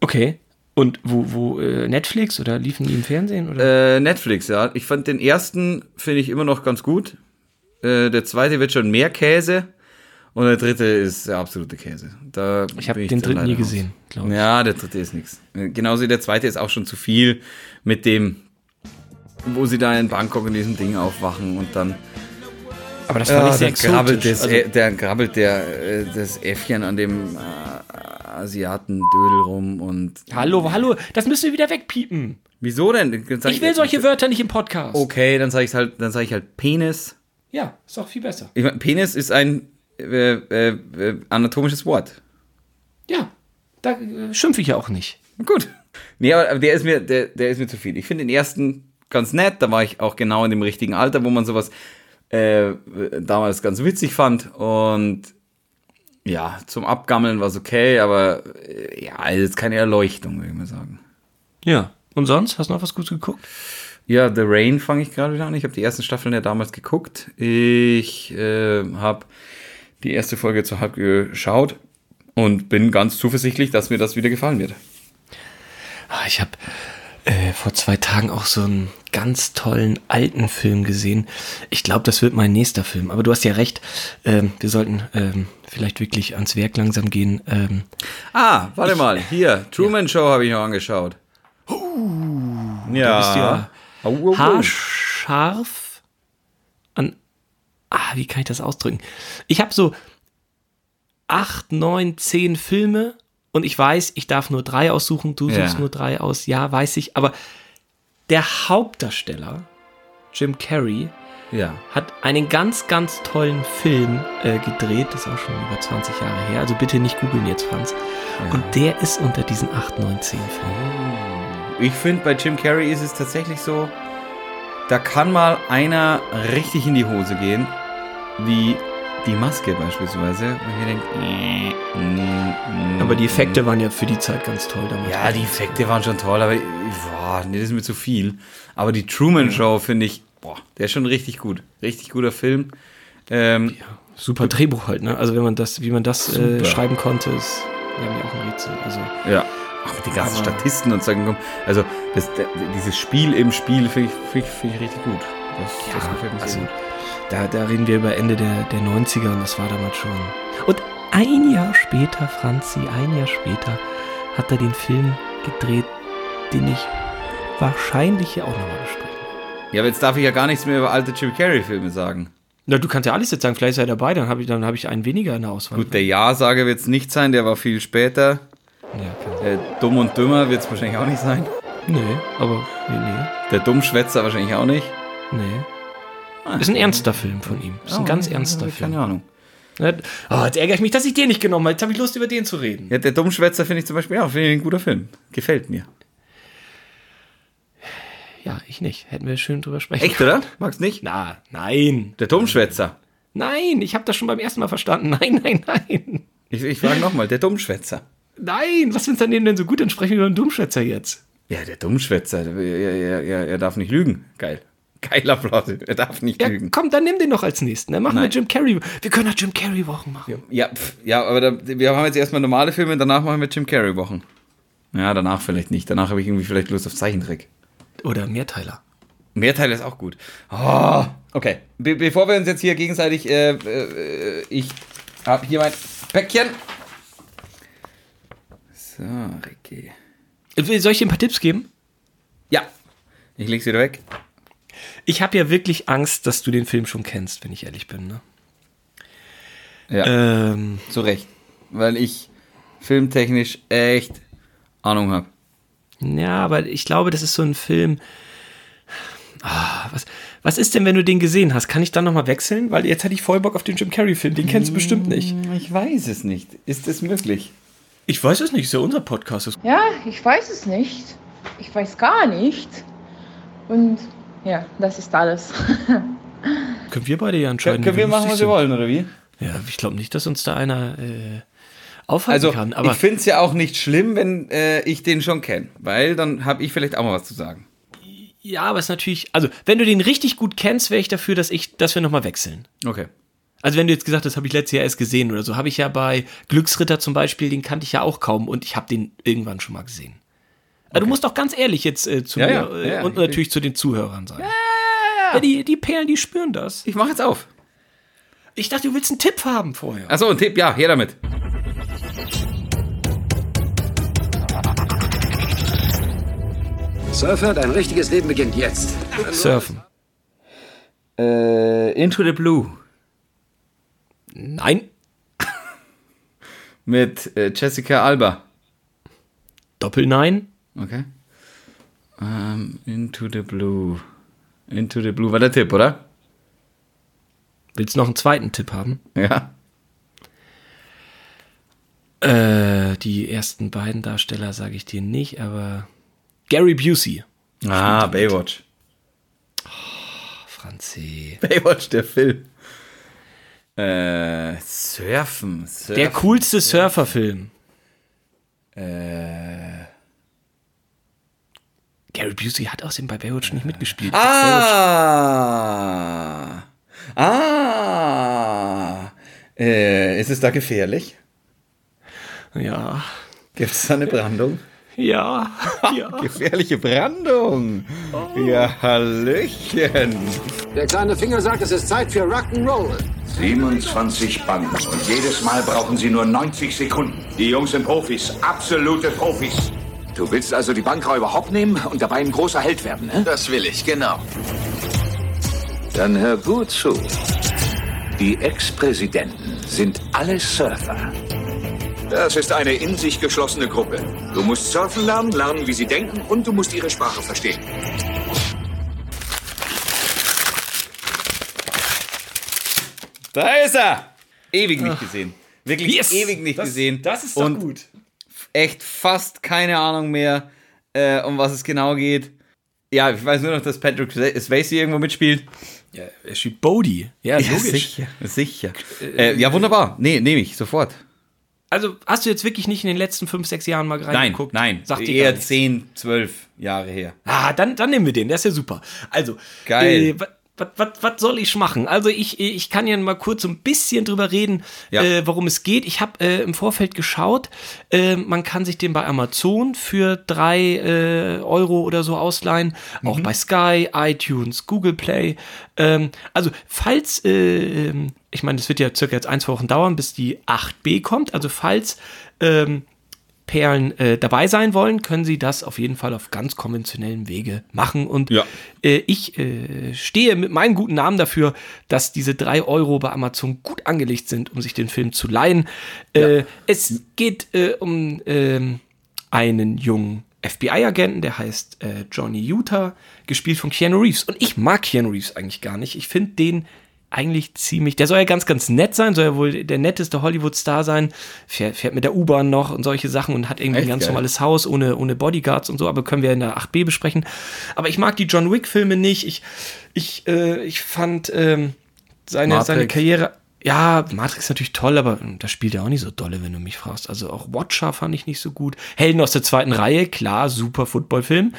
Okay. Und wo, wo, äh, Netflix oder liefen die im Fernsehen? Oder? Äh, Netflix, ja. Ich fand den ersten, finde ich immer noch ganz gut. Äh, der zweite wird schon mehr Käse. Und der dritte ist der absolute Käse. Da ich habe den dritten nie gesehen, glaube ich. Ja, der dritte ist nichts. Genauso wie der zweite ist auch schon zu viel mit dem, wo sie da in Bangkok in diesem Ding aufwachen und dann Aber das fand ja, ich sehr grabbelt, exotisch. das, Also, Ä- der, grabbelt der, äh, das Äffchen an dem äh, Asiatendödel rum und. hallo, hallo, das müssen wir wieder wegpiepen. Wieso denn? Ich will solche Wörter nicht im Podcast. Okay, dann sage ich halt, dann sage ich halt Penis. Ja, ist doch viel besser. Ich mein, Penis ist ein äh, äh, äh, anatomisches Wort. Ja, da äh, schimpfe ich ja auch nicht. Gut. Nee, aber aber der ist mir, der, der ist mir zu viel. Ich finde den ersten ganz nett. Da war ich auch genau in dem richtigen Alter, wo man sowas äh, damals ganz witzig fand. Und ja, zum Abgammeln war es okay, aber äh, ja, also jetzt keine Erleuchtung, würde ich mal sagen. Ja. Und sonst? Hast du noch was Gutes geguckt? Ja, The Rain fange ich gerade wieder an. Ich habe die ersten Staffeln ja damals geguckt. Ich äh, habe die erste Folge zu halb geschaut und bin ganz zuversichtlich, dass mir das wieder gefallen wird. Ah, Ich habe äh, vor zwei Tagen auch so einen ganz tollen alten Film gesehen. Ich glaube, das wird mein nächster Film. Aber du hast ja recht. Ähm, wir sollten ähm, vielleicht wirklich ans Werk langsam gehen. Ähm, Ah, warte mal, hier, Truman Show habe ich noch angeschaut. ja. bist du ja Au, au, au. haarscharf an. Ah, wie kann ich das ausdrücken? Ich habe so acht, neun, zehn Filme und ich weiß, ich darf nur drei aussuchen. Du Ja. suchst nur drei aus. Ja, weiß ich. Aber der Hauptdarsteller, Jim Carrey, Ja. hat einen ganz, ganz tollen Film äh, gedreht. Das ist auch schon über 20 Jahre her. Also bitte nicht googeln jetzt, Franz. Und der ist unter diesen 8, 9, 10 Filmen. Ich finde, bei Jim Carrey ist es tatsächlich so, da kann mal einer richtig in die Hose gehen, wie die Maske beispielsweise. Und ich denke, äh, mm, mm, Aber die Effekte waren ja für die Zeit ganz toll damals. Ja, die Effekte waren schon toll, aber boah, nee, das ist mir zu viel. Aber die Truman Show finde ich, boah, der ist schon richtig gut. Richtig guter Film. Ähm, Super Drehbuch halt, ne? Also wenn man das, wie man das äh, schreiben konnte, ist ja mir auch ein Rätsel. Also Ja. Auch mit den ganzen Aber- Statisten und so. Also, das, der, dieses Spiel im Spiel finde ich, find ich, find ich richtig gut. Das, das gefällt mir also sehr gut. Da, da reden wir über Ende der, der 90er und das war damals schon. Und ein Jahr später, Franzi, ein Jahr später, hat er den Film gedreht, den ich wahrscheinlich hier auch nochmal besprechen werde. Ja, aber jetzt darf ich ja gar nichts mehr über alte Jim Carrey-Filme sagen. Na, du kannst ja alles jetzt sagen, vielleicht ist er dabei, dann habe ich, dann hab ich einen weniger in der Auswahl. Gut, der Ja-Sager wird es nicht sein, der war viel später. Ja, Äh, Dumm und Dümmer wird es wahrscheinlich auch nicht sein. Nee, aber nee, Der Dummschwätzer wahrscheinlich auch nicht. nee. Nee. Ist ein ernster Film von ihm. Ist ein ganz ernster Film. Keine Ahnung. Ja, Oh, jetzt ärgere ich mich, dass ich den nicht genommen habe. Jetzt habe ich Lust, über den zu reden. Ja, der Dummschwätzer finde ich zum Beispiel auch finde ich ein guter Film. Gefällt mir. Ja, ich nicht. Hätten wir schön drüber sprechen Echt, oder? Magst nicht? Na, nein. Der Dummschwätzer. Nein, ich habe das schon beim ersten Mal verstanden. Nein, nein, nein. Ich, ich frage nochmal, der Dummschwätzer. Nein, was findest du an dem denn so gut? Dann sprechen wir über den Dummschwätzer jetzt. Ja, der Dummschwätzer, er, er, er, er darf nicht lügen. Geil. Geiler Plot, er darf nicht Ja, lügen. komm, dann nimm den doch als nächsten. Dann machen Nein. wir Jim Carrey. Wir können auch Jim Carrey Wochen machen. Ja, pf, ja aber da, wir haben jetzt erstmal normale Filme, danach machen wir Jim Carrey Wochen. Ja, danach vielleicht nicht. Danach habe ich irgendwie vielleicht Lust auf Zeichentrick. Oder Mehrteiler. Mehrteil ist auch gut. Oh, okay. Be bevor wir uns jetzt hier gegenseitig, äh, äh, ich habe hier mein Päckchen. So, Ricky. Äh, Soll ich dir ein paar Tipps geben? Ja, ich leg's wieder weg. Ich habe ja wirklich Angst, dass du den Film schon kennst, wenn ich ehrlich bin. Ne? Ja, Ähm, zu Recht. Weil ich filmtechnisch echt Ahnung habe. ja, aber ich glaube, das ist so ein Film. Ah, was, was ist denn, wenn du den gesehen hast? Kann ich dann nochmal wechseln? Weil jetzt hatte ich voll Bock auf den Jim Carrey-Film. Den kennst du bestimmt nicht. Ich weiß es nicht. Ist es möglich? Ich weiß es nicht, ist ja unser Podcast. Ja, ich weiß es nicht. Ich weiß gar nicht. Und ja, das ist alles. Können wir beide ja entscheiden. Können wir machen, was wir sind. wollen, oder wie? Ja, ich glaube nicht, dass uns da einer äh, aufhalten Also, kann. Aber ich finde es ja auch nicht schlimm, wenn äh, ich den schon kenne. Weil dann habe ich vielleicht auch mal was zu sagen. ja, aber es ist natürlich. Also, wenn du den richtig gut kennst, wäre ich dafür, dass ich, dass wir nochmal wechseln. Okay. Also wenn du jetzt gesagt hast, habe ich letztes Jahr erst gesehen oder so, habe ich ja bei Glücksritter zum Beispiel, den kannte ich ja auch kaum und ich habe den irgendwann schon mal gesehen. Aber du musst doch ganz ehrlich jetzt äh, zu Ja, mir ja, äh, ja, und ich- natürlich zu den Zuhörern sein. Ja, die, die Perlen, die spüren das. Ich mache jetzt auf. Ich dachte, du willst einen Tipp haben vorher. Achso, ein Tipp, ja, her damit. Surfer, dein richtiges Leben beginnt jetzt. Surfen. Äh, Into the Blue. Nein. Mit äh, Jessica Alba. Doppel-Nein. Okay. Ähm, Into the Blue. Into the Blue war der Tipp, oder? Willst du noch einen zweiten Tipp haben? Ja. Äh, die ersten beiden Darsteller sage ich dir nicht, aber Gary Busey. Ah, Baywatch. Franzi. Baywatch, der Film. Äh, Surfen. Surfen. Der coolste Surferfilm. Äh. Gary Busey hat außerdem bei Baywatch nicht mitgespielt. Ah. Ah. Äh, ist es da gefährlich? Ja. Gibt es da eine Brandung? Ja. ja. Gefährliche Brandung. Ja, Hallöchen. Der kleine Finger sagt, es ist Zeit für Rock'n'Roll. 27 Banden und jedes Mal brauchen sie nur 90 Sekunden. Die Jungs sind Profis, absolute Profis. Du willst also die Bankräuber hopp nehmen und dabei ein großer Held werden, ne? Das will ich, genau. Dann hör gut zu. Die Ex-Präsidenten sind alle Surfer. Das ist eine in sich geschlossene Gruppe. Du musst surfen lernen, lernen, wie sie denken und du musst ihre Sprache verstehen. Da ist er. Ewig nicht gesehen. Wirklich Yes. ewig nicht Das- gesehen. das ist doch Und gut. Echt fast keine Ahnung mehr, äh, um was es genau geht. Ja, ich weiß nur noch, dass Patrick Swayze irgendwo mitspielt. Ja, er spielt Bodie. Ja, logisch. sicher. sicher. Äh, ja, wunderbar. Nee, nehme ich sofort. Also hast du jetzt wirklich nicht in den letzten fünf, sechs Jahren mal Nein, reingeguckt? nein. Sagt dir Eher. 10, 12 Jahre her. Ah, dann, dann nehmen wir den, der ist ja super. Also, Geil. Äh, was soll ich machen? Also ich, ich kann ja mal kurz so ein bisschen drüber reden, Ja. äh, worum es geht. Ich habe äh, im Vorfeld geschaut, äh, man kann sich den bei Amazon für drei äh, Euro oder so ausleihen, auch Mhm. bei Sky, iTunes, Google Play. Ähm, also falls, äh, ähm, ich meine, das wird ja circa jetzt ein, zwei Wochen dauern, bis die 8b kommt, also falls ähm, Perlen äh, dabei sein wollen, können sie das auf jeden Fall auf ganz konventionellem Wege machen. Und Ja. äh, ich äh, stehe mit meinem guten Namen dafür, dass diese drei Euro bei Amazon gut angelegt sind, um sich den Film zu leihen. Äh, es geht äh, um ähm, einen jungen FBI-Agenten, der heißt äh, Johnny Utah, gespielt von Keanu Reeves. Und ich mag Keanu Reeves eigentlich gar nicht. Ich finde den eigentlich ziemlich, der soll ja ganz, ganz nett sein, soll ja wohl der netteste Hollywood-Star sein, fährt, fährt mit der U-Bahn noch und solche Sachen und hat irgendwie Echt ein ganz geil. normales Haus ohne, ohne Bodyguards und so, aber können wir in der 8b besprechen. Aber ich mag die John Wick-Filme nicht. Ich, ich, äh, ich fand ähm, seine, Matrix. seine Karriere. Ja, Matrix ist natürlich toll, aber hm, das spielt ja auch nicht so dolle, wenn du mich fragst. Also auch Watcher fand ich nicht so gut. Helden aus der zweiten Reihe, klar, super Footballfilm.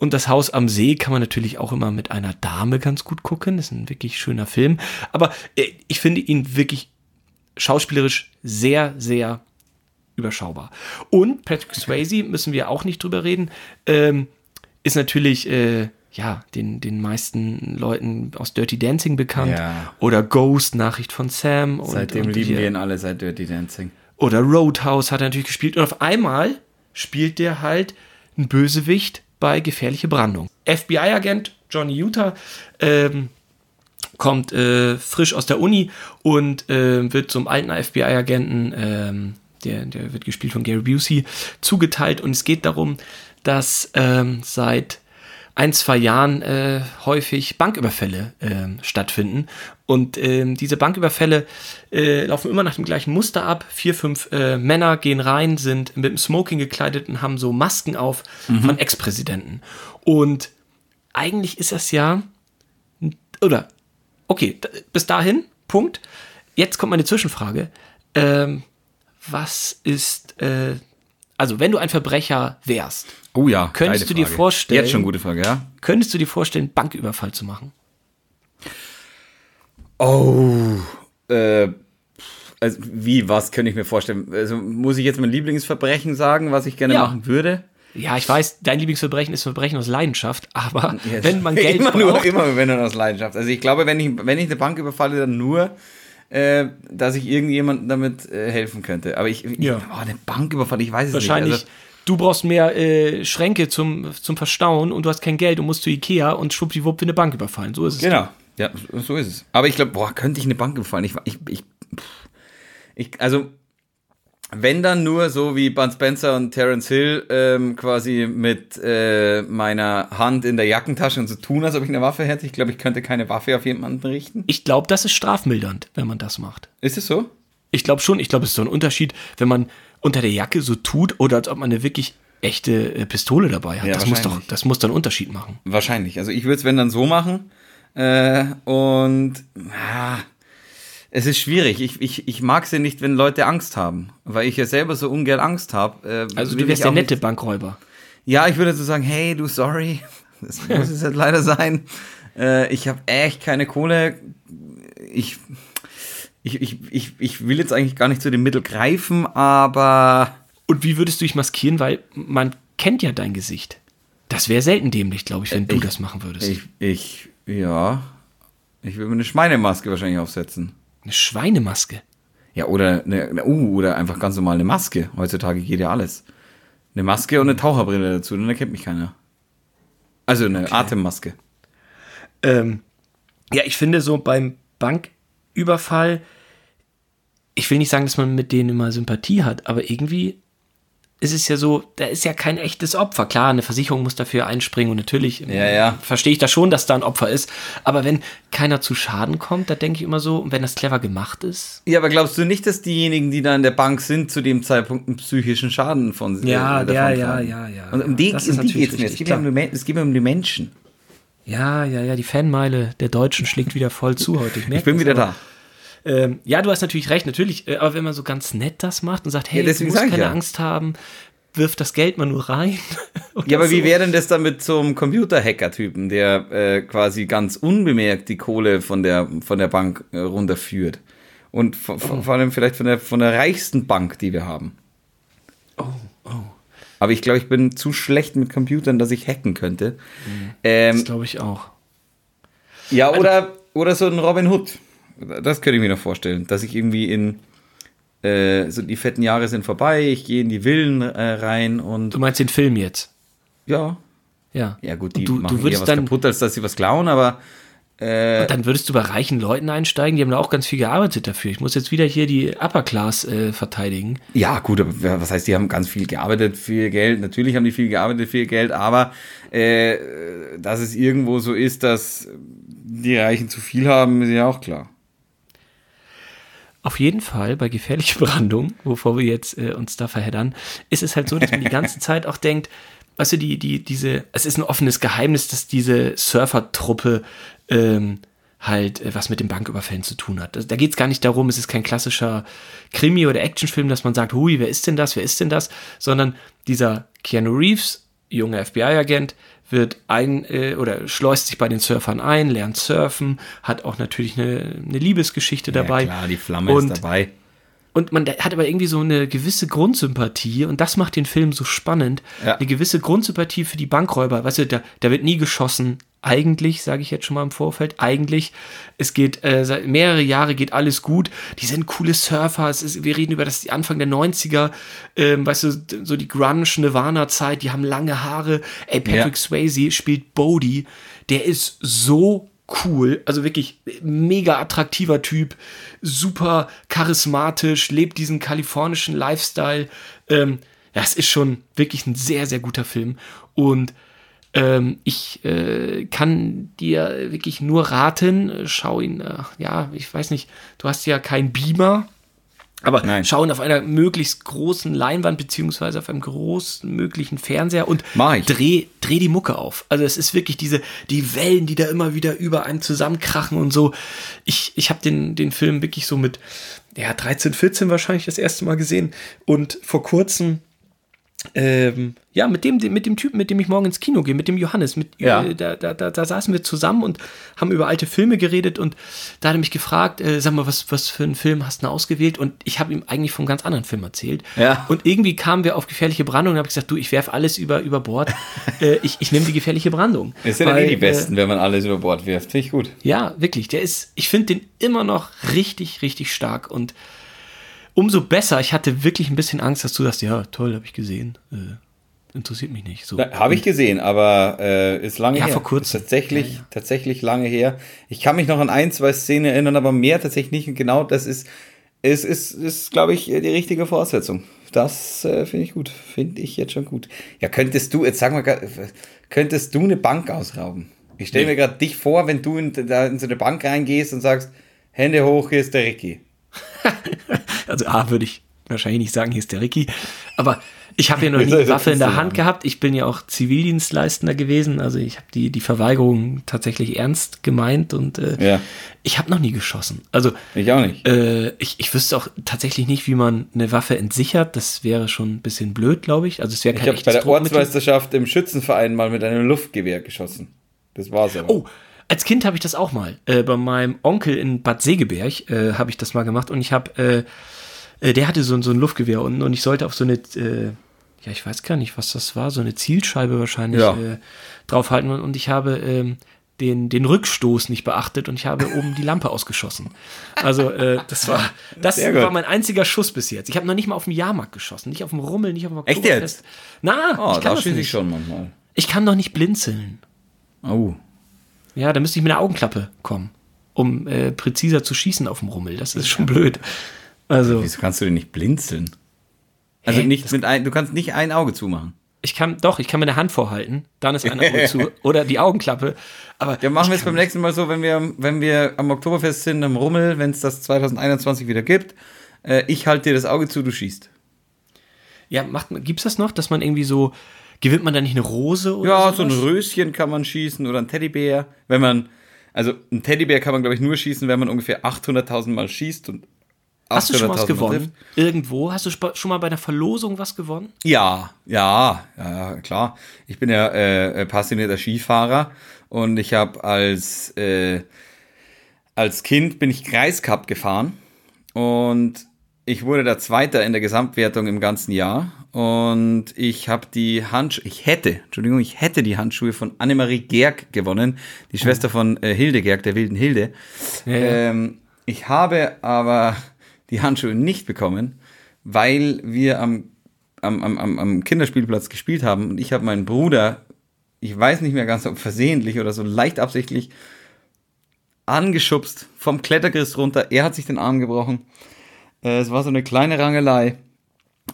Und das Haus am See kann man natürlich auch immer mit einer Dame ganz gut gucken. Das ist ein wirklich schöner Film. Aber äh, ich finde ihn wirklich schauspielerisch sehr, sehr überschaubar. Und Patrick Swayze, müssen wir auch nicht drüber reden, ähm, ist natürlich, äh, ja, den, den meisten Leuten aus Dirty Dancing bekannt. Ja. Oder Ghost, Nachricht von Sam. Und, Seitdem und lieben wir ihn alle seit Dirty Dancing. oder Roadhouse hat er natürlich gespielt. Und auf einmal spielt der halt ein Bösewicht bei Gefährliche Brandung. FBI-Agent Johnny Utah ähm, kommt äh, frisch aus der Uni und äh, wird zum alten FBI-Agenten, ähm, der, der wird gespielt von Gary Busey, zugeteilt. Und es geht darum, dass ähm, seit ein, zwei Jahren äh, häufig Banküberfälle ähm, stattfinden. Und ähm, diese Banküberfälle äh, laufen immer nach dem gleichen Muster ab. Vier, fünf äh, Männer gehen rein, sind mit dem Smoking gekleidet und haben so Masken auf von Ex-Präsidenten. Und eigentlich ist das ja, oder, okay, bis dahin, Punkt. Jetzt kommt meine Zwischenfrage. Ähm, was ist, äh, also wenn du ein Verbrecher wärst, Oh ja. Könntest du dir Frage. vorstellen- Jetzt schon gute Frage, ja. könntest du dir vorstellen, Banküberfall zu machen? Oh. Äh, also wie, was könnte ich mir vorstellen? Also muss ich jetzt mein Lieblingsverbrechen sagen, was ich gerne Ja. machen würde? Ja, ich weiß, dein Lieblingsverbrechen ist Verbrechen aus Leidenschaft, aber wenn man Geld immer braucht, nur, immer wenn er aus Leidenschaft. Also ich glaube, wenn ich, wenn ich eine Bank überfalle, dann nur, äh, dass ich irgendjemandem damit äh, helfen könnte. Aber ich, ich Ja. oh, eine Bank überfalle, ich weiß es wahrscheinlich, nicht. Also, du brauchst mehr äh, Schränke zum, zum Verstauen und du hast kein Geld und musst zu Ikea und schwuppdiwupp in eine Bank überfallen. So ist es. genau. Ja, so ist es. Aber ich glaube, boah, könnte ich eine Bank überfallen? Ich, ich, ich, ich, also, wenn dann nur so wie Bud Spencer und Terence Hill ähm, quasi mit äh, meiner Hand in der Jackentasche und so tun, als ob ich eine Waffe hätte. Ich glaube, ich könnte keine Waffe auf jemanden richten. Ich glaube, das ist strafmildernd, wenn man das macht. Ist es so? Ich glaube schon, ich glaube, es ist so ein Unterschied, wenn man unter der Jacke so tut oder als ob man eine wirklich echte äh, Pistole dabei hat. Ja, das, muss doch, das muss dann einen Unterschied machen. Wahrscheinlich. Also ich würde es, wenn dann so machen. Äh, und ah, es ist schwierig. Ich, ich, ich mag ja nicht, wenn Leute Angst haben. Weil ich ja selber so ungern Angst habe. Äh, Also du wärst der nette nicht- Bankräuber. Ja, ich würde so sagen, hey, du, sorry. Das muss es halt leider sein. Äh, ich habe echt keine Kohle. Ich, ich, ich, ich, ich will jetzt eigentlich gar nicht zu dem Mittel greifen, aber Und wie würdest du dich maskieren? Weil man kennt ja dein Gesicht. Das wäre selten dämlich, glaube ich, wenn du ich- das machen würdest. ich, ich, ja, ich würde mir eine Schweinemaske wahrscheinlich aufsetzen. Eine Schweinemaske. Ja, oder eine, uh, oder einfach ganz normal eine Maske. Heutzutage geht ja alles. Eine Maske und eine Taucherbrille dazu, dann erkennt mich keiner. Also eine Atemmaske. Ähm, ja, ich finde so beim Banküberfall, ich will nicht sagen, dass man mit denen immer Sympathie hat, aber irgendwie ist es ja so, da ist ja kein echtes Opfer. Klar, eine Versicherung muss dafür einspringen und natürlich Ja, ja. verstehe ich da schon, dass da ein Opfer ist. Aber wenn keiner zu Schaden kommt, da denke ich immer so, und wenn das clever gemacht ist, Ja, aber glaubst du nicht, dass diejenigen, die da in der Bank sind, zu dem Zeitpunkt einen psychischen Schaden von Ja, äh, ja, ja, ja, ja, Und um die, das um die natürlich geht's mir. Es geht, um es geht mir um die Menschen. ja, ja, ja, die Fanmeile der Deutschen schlägt wieder voll zu heute. merk Ich bin wieder da. Ähm, ja, du hast natürlich recht, natürlich. Äh, aber wenn man so ganz nett das macht und sagt, hey, Ja, du musst keine ja. Angst haben, wirf das Geld mal nur rein. Ja, aber so. wie wäre denn das dann mit so einem Computer-Hacker-Typen, der äh, quasi ganz unbemerkt die Kohle von der, von der Bank äh, runterführt? Und vor, vor, allem vielleicht von der, von der reichsten Bank, die wir haben. Oh, oh. Aber ich glaube, ich bin zu schlecht mit Computern, dass ich hacken könnte. Ähm, Das glaube ich auch. Ja, oder, oder so ein Robin Hood. Das könnte ich mir noch vorstellen, dass ich irgendwie in äh, so die fetten Jahre sind vorbei, ich gehe in die Villen äh, rein und Du meinst den Film jetzt? ja, Ja. ja gut, Und die du, machen du eher würdest was dann, kaputt, als dass sie was klauen, aber äh, dann würdest du bei reichen Leuten einsteigen, die haben da auch ganz viel gearbeitet dafür. Ich muss jetzt wieder hier die Upper Class äh, verteidigen. ja gut, aber was heißt, die haben ganz viel gearbeitet ihr Geld. Natürlich haben die viel gearbeitet ihr Geld, aber äh, dass es irgendwo so ist, dass die Reichen zu viel haben, ist ja auch klar. Auf jeden Fall bei gefährliche Brandung, wovor wir jetzt äh, uns da verheddern, ist es halt so, dass man die ganze Zeit auch denkt, weißt du, die, die, diese, es ist ein offenes Geheimnis, dass diese Surfertruppe ähm, halt äh, was mit dem Banküberfällen zu tun hat. Also, da geht es gar nicht darum, es ist kein klassischer Krimi oder Actionfilm, dass man sagt, hui, wer ist denn das, wer ist denn das, sondern dieser Keanu Reeves, junger FBI-Agent, wird ein äh, oder schleust sich bei den Surfern ein, lernt surfen, hat auch natürlich eine, eine Liebesgeschichte dabei. Ja, klar, die Flamme Und- ist dabei. Und man hat aber irgendwie so eine gewisse Grundsympathie und das macht den Film so spannend. Ja. Eine gewisse Grundsympathie für die Bankräuber. Weißt du, da, da wird nie geschossen. Eigentlich, sage ich jetzt schon mal im Vorfeld, eigentlich, es geht äh, seit mehrere Jahre geht alles gut. Die sind coole Surfer. Es ist, wir reden über das die Anfang der 90er, ähm, weißt du, so die Grunge Nirvana-Zeit, die haben lange Haare. Ey, Patrick Ja. Swayze spielt Bodie. Der ist so cool, also wirklich mega attraktiver Typ, super charismatisch, lebt diesen kalifornischen Lifestyle. Ähm, ja, es ist schon wirklich ein sehr, sehr guter Film. Und ähm, ich äh, kann dir wirklich nur raten, schau ihn, äh, ja, ich weiß nicht, du hast ja keinen Beamer, aber Nein. schau ihn auf einer möglichst großen Leinwand beziehungsweise auf einem großen möglichen Fernseher und dreh, dreh die Mucke auf. Also es ist wirklich diese, die Wellen, die da immer wieder über einem zusammenkrachen und so. Ich, ich habe den, den Film wirklich so mit, ja, 13, 14 wahrscheinlich das erste Mal gesehen und vor kurzem ähm, ja, mit dem, mit dem Typen, mit dem ich morgen ins Kino gehe, mit dem Johannes, mit, Ja. äh, da, da, da, da saßen wir zusammen und haben über alte Filme geredet und da hat er mich gefragt, äh, sag mal, was, was für einen Film hast du denn ausgewählt? Und ich habe ihm eigentlich vom ganz anderen Film erzählt. Ja. Und irgendwie kamen wir auf gefährliche Brandung und habe gesagt, du, ich werf alles über, über Bord. äh, ich ich nehme die gefährliche Brandung. Es sind ja eh die äh, Besten, wenn man alles über Bord wirft. Finde ich gut. ja, wirklich. Der ist, ich finde den immer noch richtig, richtig stark und umso besser. Ich hatte wirklich ein bisschen Angst, dass du sagst, ja, toll, habe ich gesehen. Äh, interessiert mich nicht. So. Habe ich gesehen, aber äh, ist lange Ja, her. vor kurzem. Ist tatsächlich, tatsächlich lange her. Ich kann mich noch an ein, zwei Szenen erinnern, aber mehr tatsächlich nicht. Und genau das ist, ist, ist, ist glaube ich, die richtige Voraussetzung. Das äh, finde ich gut. Finde ich jetzt schon gut. Ja, könntest du, jetzt sag mal, grad, könntest du eine Bank ausrauben? Ich stelle mir gerade dich vor, wenn du in, da in so eine Bank reingehst und sagst, Hände hoch, hier ist der Ricky. Also A würde ich wahrscheinlich nicht sagen, hier ist der Ricky. Aber ich habe ja noch nie eine Waffe in der. Hand gehabt. Ich bin ja auch Zivildienstleistender gewesen. Also ich habe die, die Verweigerung tatsächlich ernst gemeint und äh, Ja. ich habe noch nie geschossen. Also Ich auch nicht. äh, ich, ich wüsste auch tatsächlich nicht, wie man eine Waffe entsichert. Das wäre schon ein bisschen blöd, glaube ich. Also es wäre Ich kein habe bei der. Ortsmeisterschaft im Schützenverein mal mit einem Luftgewehr geschossen. Das war's aber. Oh, als Kind habe ich das auch mal. Äh, bei meinem Onkel in Bad Segeberg äh, habe ich das mal gemacht und ich habe, äh, der hatte so, ein- so ein Luftgewehr unten und ich sollte auf so eine, äh, ja, ich weiß gar nicht, was das war, so eine Zielscheibe wahrscheinlich Ja. äh, draufhalten und, ich habe ähm, den, den Rückstoß nicht beachtet und ich habe oben die Lampe ausgeschossen. Also äh, das war das Sehr gut. war mein einziger Schuss bis jetzt. Ich habe noch nicht mal auf dem Jahrmarkt geschossen, nicht auf dem Rummel, nicht auf dem Echt Oktoberfest. jetzt? Na, Oh, ich kann da das nicht. ich schon manchmal. Ich kann doch nicht blinzeln. Oh. Ja, da müsste ich mit einer Augenklappe kommen, um äh, präziser zu schießen auf dem Rummel. Das ist schon blöd. Also, Wieso kannst du denn nicht blinzeln? Also Hä? nicht mit ein, du kannst nicht ein Auge zumachen. ich kann, doch, ich kann meine Hand vorhalten, dann ist ein Auge zu oder die Augenklappe. Aber Ja, machen wir es beim nächsten Mal so, wenn wir, wenn wir am Oktoberfest sind, am Rummel, wenn es das 2021 wieder gibt. Äh, ich halte dir das Auge zu, du schießt. Ja, macht, gibt's das noch, dass man irgendwie so, gewinnt man da nicht eine Rose oder Ja, so ein sowas? Röschen kann man schießen oder ein Teddybär. Wenn man, also ein Teddybär kann man, glaube ich, nur schießen, wenn man ungefähr 800.000 Mal schießt und Hast du schon 800.000 was Mal gewonnen? Irgendwo? Hast du schon mal bei einer Verlosung was gewonnen? Ja, ja, ja, klar. Ich bin ja äh, passionierter Skifahrer und ich habe als äh, als Kind bin ich Kreiscup gefahren und ich wurde der Zweiter in der Gesamtwertung im ganzen Jahr und ich habe die Handschuhe, ich hätte, Entschuldigung, ich hätte die Handschuhe von Annemarie Gerg gewonnen, die Schwester von äh, Hilde Gerg, der wilden Hilde. Ähm, ich habe aber die Handschuhe nicht bekommen, weil wir am, am, am, am- Kinderspielplatz gespielt haben und ich habe meinen Bruder, ich weiß nicht mehr ganz, ob versehentlich oder so leicht absichtlich, angeschubst vom Klettergerüst runter. Er hat sich den Arm gebrochen. Äh, es war so eine kleine Rangelei.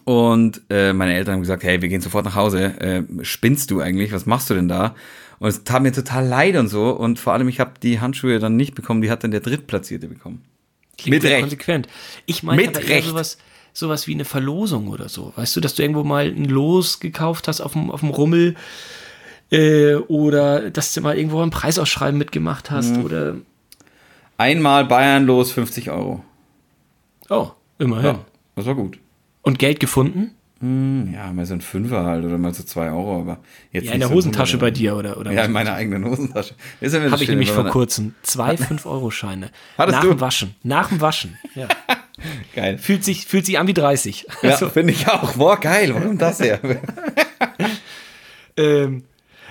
Und äh, meine Eltern haben gesagt, hey, wir gehen sofort nach Hause. Äh, spinnst du eigentlich? Was machst du denn da? Und es tat mir total leid und so. Und vor allem, ich habe die Handschuhe dann nicht bekommen, die hat dann der Drittplatzierte bekommen. Klingt Mit sehr Recht. konsequent. Ich meine Mit aber Recht. sowas, sowas wie eine Verlosung oder so. Weißt du, dass du irgendwo mal ein Los gekauft hast auf dem, auf dem Rummel äh, oder dass du mal irgendwo ein Preisausschreiben mitgemacht hast Mhm. oder Einmal Bayern los, 50 Euro. oh, immerhin. Ja, das war gut. Und Geld gefunden? Ja, mal so ein Fünfer halt oder mal so zwei Euro, aber jetzt Ja, in der so Hosentasche bei dir oder, oder Ja, in meiner eigenen Hosentasche. Ist ja Habe ich nämlich vor kurzem. Zwei 5-Euro-Scheine. Hattest Nach du? dem Waschen. Nach dem Waschen. Ja. Geil. Fühlt, sich, fühlt sich an wie 30. Ja, Also, finde ich auch. Boah, geil. Warum das her? ähm,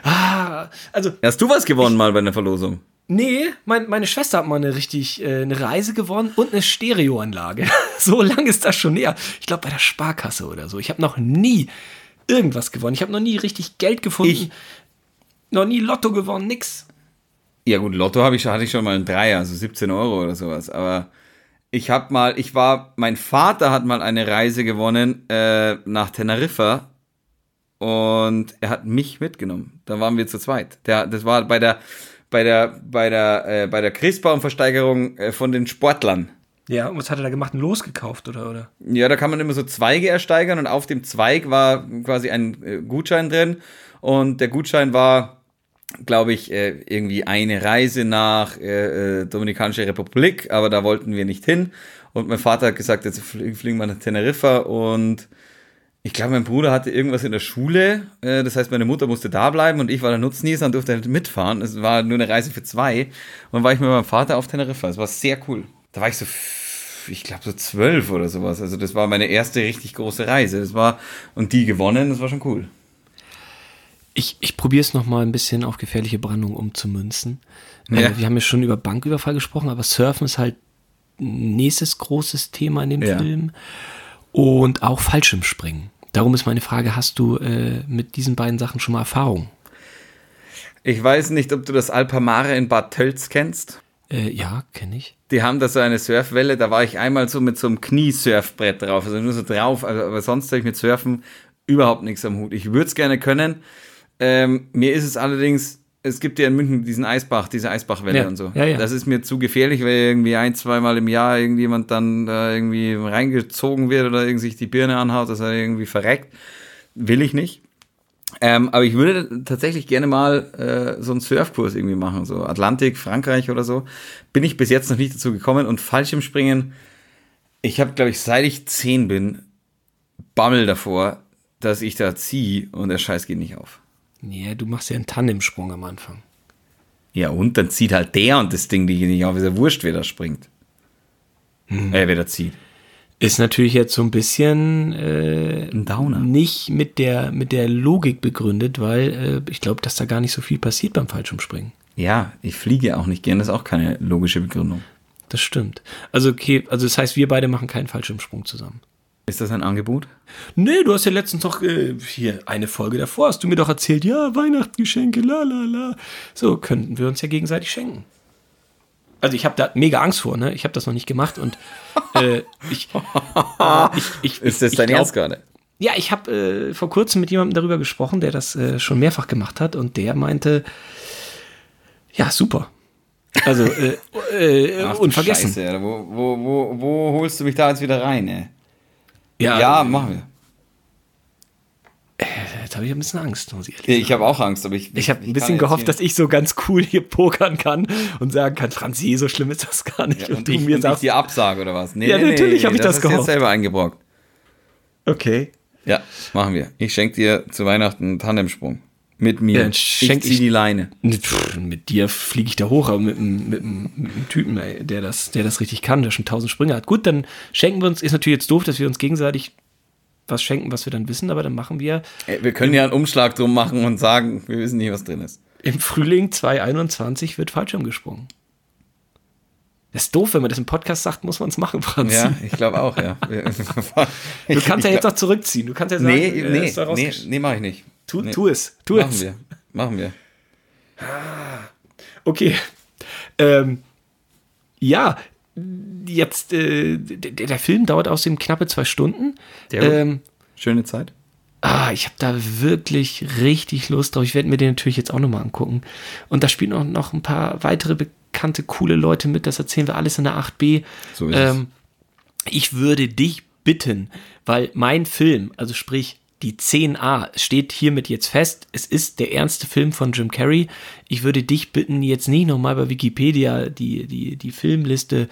ah, also, Hast du was gewonnen mal bei einer Verlosung? Nee, mein, meine Schwester hat mal eine richtig äh, eine Reise gewonnen und eine Stereoanlage. so lang ist das schon her. Ich glaube bei der Sparkasse oder so. Ich habe noch nie irgendwas gewonnen. Ich habe noch nie richtig Geld gefunden. Ich- Noch nie Lotto gewonnen, nix. Ja gut, Lotto habe ich, schon- hatte ich schon mal einen Dreier, also 17 Euro oder sowas. Aber ich habe mal, ich war, mein Vater hat mal eine Reise gewonnen äh, nach Teneriffa und er hat mich mitgenommen. Da waren wir zu zweit. Der, das war bei der, bei der, bei der, äh, bei der Christbaumversteigerung äh, von den Sportlern. Ja, und was hat er da gemacht? Ein Los gekauft oder? oder? Ja, da kann man immer so Zweige ersteigern und auf dem Zweig war quasi ein äh, Gutschein drin und der Gutschein war, glaube ich, äh, irgendwie eine Reise nach äh, äh, Dominikanische Republik, aber da wollten wir nicht hin und mein Vater hat gesagt, jetzt flie- fliegen wir nach Teneriffa und ich glaube, mein Bruder hatte irgendwas in der Schule, äh, das heißt, meine Mutter musste da bleiben und ich war der Nutznießer und durfte halt mitfahren. Es war nur eine Reise für zwei und dann war ich mit meinem Vater auf Teneriffa. Es war sehr cool. Da war ich so, ich glaube, so zwölf oder sowas. Also das war meine erste richtig große Reise. Das war, und die gewonnen, das war schon cool. Ich, ich probiere es nochmal ein bisschen auf gefährliche Brandung umzumünzen. Ja. Äh, wir haben ja schon über Banküberfall gesprochen, aber Surfen ist halt ein nächstes großes Thema in dem Ja. Film. Und auch Fallschirmspringen. Darum ist meine Frage, hast du äh, mit diesen beiden Sachen schon mal Erfahrung? Ich weiß nicht, ob du das Alpamare in Bad Tölz kennst. Äh, ja, kenne ich. Die haben da so eine Surfwelle, da war ich einmal so mit so einem Kniesurfbrett drauf, also nur so drauf, also, aber sonst habe ich mit Surfen überhaupt nichts am Hut. Ich würde es gerne können. Ähm, mir ist es allerdings, es gibt ja in München diesen Eisbach, diese Eisbachwelle Ja, und so. ja, ja. Das ist mir zu gefährlich, weil irgendwie ein, zweimal im Jahr irgendjemand dann da irgendwie reingezogen wird oder irgendwie sich die Birne anhaut, dass er irgendwie verreckt. Will ich nicht. Ähm, aber ich würde tatsächlich gerne mal äh, so einen Surfkurs irgendwie machen, so Atlantik, Frankreich oder so. Bin ich bis jetzt noch nicht dazu gekommen und Fallschirmspringen, ich habe, glaube ich, seit ich zehn bin, Bammel davor, dass ich da ziehe und der Scheiß geht nicht auf. Nee, du machst ja einen Tandemsprung am Anfang. Ja, und dann zieht halt der und das Ding die geht nicht auf. Ist ja wurscht, wer da springt. Äh, wer da zieht. Ist natürlich jetzt so ein bisschen äh, Ein Downer. nicht mit der, mit der Logik begründet, weil äh, ich glaube, dass da gar nicht so viel passiert beim Fallschirmspringen. Ja, ich fliege auch nicht gern, das ist auch keine logische Begründung. Das stimmt. Also okay, also das heißt, wir beide machen keinen Fallschirmsprung zusammen. Ist das ein Angebot? Nee, du hast ja letztens doch äh, hier eine Folge davor, hast du mir doch erzählt, ja, Weihnachtsgeschenke, la la la. So könnten wir uns ja gegenseitig schenken. Also ich habe da mega Angst vor, ne? Ich habe das noch nicht gemacht und äh, ich, ich, ich, Ist das ich dein Ernst gerade? Ja, ich habe äh, vor kurzem mit jemandem darüber gesprochen, der das äh, schon mehrfach gemacht hat und der meinte, ja, super. Also äh, äh, Ach du unvergessen. Scheiße, wo, wo, wo, wo holst du mich da jetzt wieder rein, ey? Ja, Ja, machen wir. Jetzt habe ich ein bisschen Angst, muss ich ehrlich Ich habe auch Angst, aber ich. Ich habe ein bisschen gehofft, dass ich so ganz cool hier pokern kann und sagen kann, Franzi, so schlimm ist das gar nicht. Ja, und, ich, und ich dir absage oder was? Nee, Ja, natürlich hab ich das hast du jetzt gehofft. selber eingebrockt. okay. Ja, machen wir. Ich schenke dir zu Weihnachten einen Tandemsprung. Mit mir. Ja, dann schenk ich ich- die Leine. Pff, mit dir fliege ich da hoch, aber mit, einem- Typen, ey, der, das, der das richtig kann, der schon tausend Sprünge hat. Gut, dann schenken wir uns, ist natürlich jetzt doof, dass wir uns gegenseitig was schenken, was wir dann wissen, aber dann machen wir Ey, wir können ja einen Umschlag drum machen und sagen, wir wissen nicht, was drin ist. im Frühling 2021 wird Fallschirm gesprungen. Das ist doof, wenn man das im Podcast sagt, muss man es machen, Franz. Ja, ich glaube auch, ja. Du kannst ja jetzt auch zurückziehen. Du kannst ja sagen, Nee, äh, nee, da nee, nee, mach ich nicht. Tu, nee. tu es, tu Machen es. wir. Machen wir. Okay. Ähm, ja, jetzt, äh, der, der Film dauert außerdem knappe zwei Stunden. Gut. Ähm, Schöne Zeit. Ah, ich habe da wirklich richtig Lust drauf. Ich werde mir den natürlich jetzt auch nochmal angucken. Und da spielen auch noch ein paar weitere bekannte, coole Leute mit. Das erzählen wir alles in der 8b. So ist es. ähm, ich würde dich bitten, weil mein Film, also sprich die 10a, steht hiermit jetzt fest. Es ist der ernste Film von Jim Carrey. Ich würde dich bitten, jetzt nicht nochmal bei Wikipedia die, die, die Filmliste,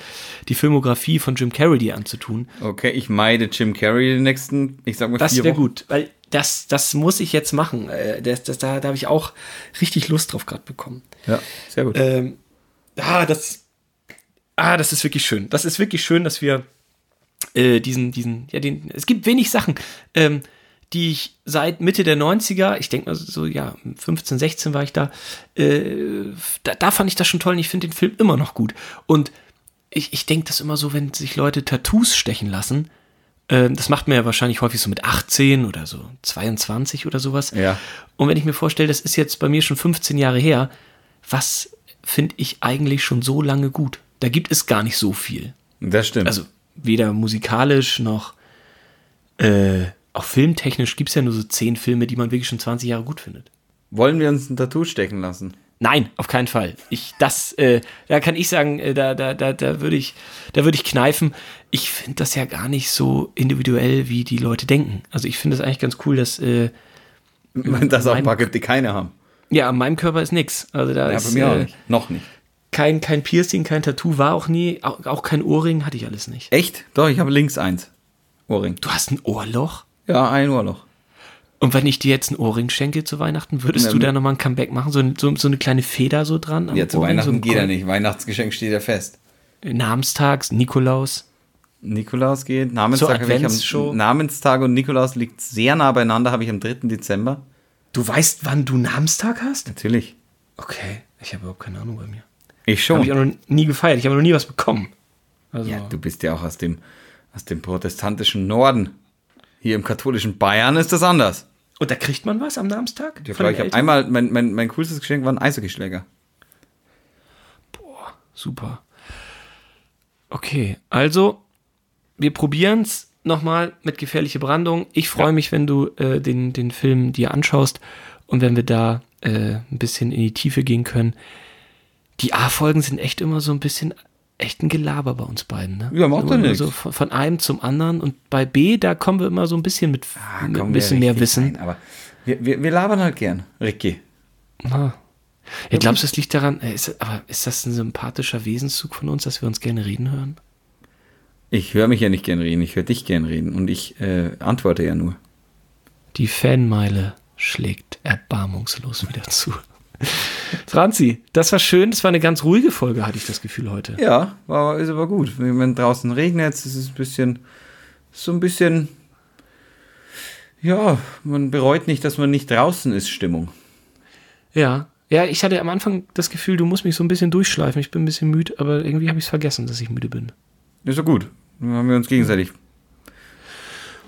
die Filmografie von Jim Carrey dir anzutun. Okay, ich meide Jim Carrey den nächsten, ich sag mal Das wäre gut, weil das, das muss ich jetzt machen. Äh, Das, das, da da habe ich auch richtig Lust drauf gerade bekommen. Ja, sehr gut. Ähm, ah, das, ah, das ist wirklich schön. Das ist wirklich schön, dass wir äh, diesen, diesen, ja, den, es gibt wenig Sachen, ähm, die ich seit Mitte der 90er, ich denke mal so, ja, 15, 16 war ich da, äh, da, da fand ich das schon toll und ich finde den Film immer noch gut. Und ich, ich denke das immer so, wenn sich Leute Tattoos stechen lassen, ähm, das macht man ja wahrscheinlich häufig so mit 18 oder so 22 oder sowas. Ja. Und wenn ich mir vorstelle, das ist jetzt bei mir schon 15 Jahre her, was finde ich eigentlich schon so lange gut? Da gibt es gar nicht so viel. Das stimmt. Also weder musikalisch noch äh, auch filmtechnisch gibt es ja nur so 10 Filme, die man wirklich schon 20 Jahre gut findet. Wollen wir uns ein Tattoo stechen lassen? Nein, auf keinen Fall. Ich, das, äh, da kann ich sagen, äh, da, da, da, da würde ich, da würde ich kneifen. Ich finde das ja gar nicht so individuell, wie die Leute denken. Also ich finde es eigentlich ganz cool, dass, äh, Dass auch ein paar gibt, die keine haben. ja, an meinem Körper ist nix. Also da Ja, ist bei mir auch äh, nicht. Noch nicht. kein, kein Piercing, kein Tattoo, war auch nie, auch, auch kein Ohrring, hatte ich alles nicht. Echt? Doch, ich habe links eins. Ohrring. Du hast ein Ohrloch? Ja, ein Ohrloch. Und wenn ich dir jetzt ein Ohrring schenke zu Weihnachten, würdest Na, du da nochmal ein Comeback machen? So, so, so eine kleine Feder so dran? am Ja, zu Ohrring, Weihnachten so geht er nicht. Weihnachtsgeschenk steht ja fest. Namenstags, Nikolaus. Nikolaus geht. Namenstag, habe am, Namenstag und Nikolaus liegt sehr nah beieinander, habe ich am 3. Dezember. Du weißt, wann du Namenstag hast? Natürlich. Okay, ich habe überhaupt keine Ahnung bei mir. Ich Habe schon. ich auch noch nie gefeiert. Ich habe noch nie was bekommen. Also, ja, du bist ja auch aus dem, aus dem protestantischen Norden. Hier im katholischen Bayern ist das anders. und da kriegt man was am Namenstag? Glaube, den ich habe einmal, mein, mein, mein coolstes Geschenk war ein Eishockeyschläger. Super. Okay, also wir probieren es nochmal mit gefährliche Brandung. Ich freue mich, wenn du äh, den, den Film dir anschaust und wenn wir da äh, ein bisschen in die Tiefe gehen können. Die A-Folgen sind echt immer so ein bisschen echt ein Gelaber bei uns beiden. Ne? Ja, macht doch nix. So von, von einem zum anderen und bei B, da kommen wir immer so ein bisschen mit, Ah, mit ein bisschen mehr Wissen. rein, aber wir, wir, wir labern halt gern, Ricky. Ah. Ja, glaubst du, das liegt daran, äh, ist, aber ist das ein sympathischer Wesenszug von uns, dass wir uns gerne reden hören? Ich höre mich ja nicht gern reden, ich höre dich gern reden und ich äh, antworte ja nur. Die Fanmeile schlägt erbarmungslos wieder zu. Franzi, das war schön. Das war eine ganz ruhige Folge, hatte ich das Gefühl heute. Ja, war, ist aber gut. Wenn draußen regnet, ist es ein bisschen, so ein bisschen, ja, man bereut nicht, dass man nicht draußen ist, Stimmung. Ja. Ja, ich hatte am Anfang das Gefühl, du musst mich so ein bisschen durchschleifen. Ich bin ein bisschen müde, aber irgendwie habe ich es vergessen, dass ich müde bin. Ist ja gut. Dann haben wir uns gegenseitig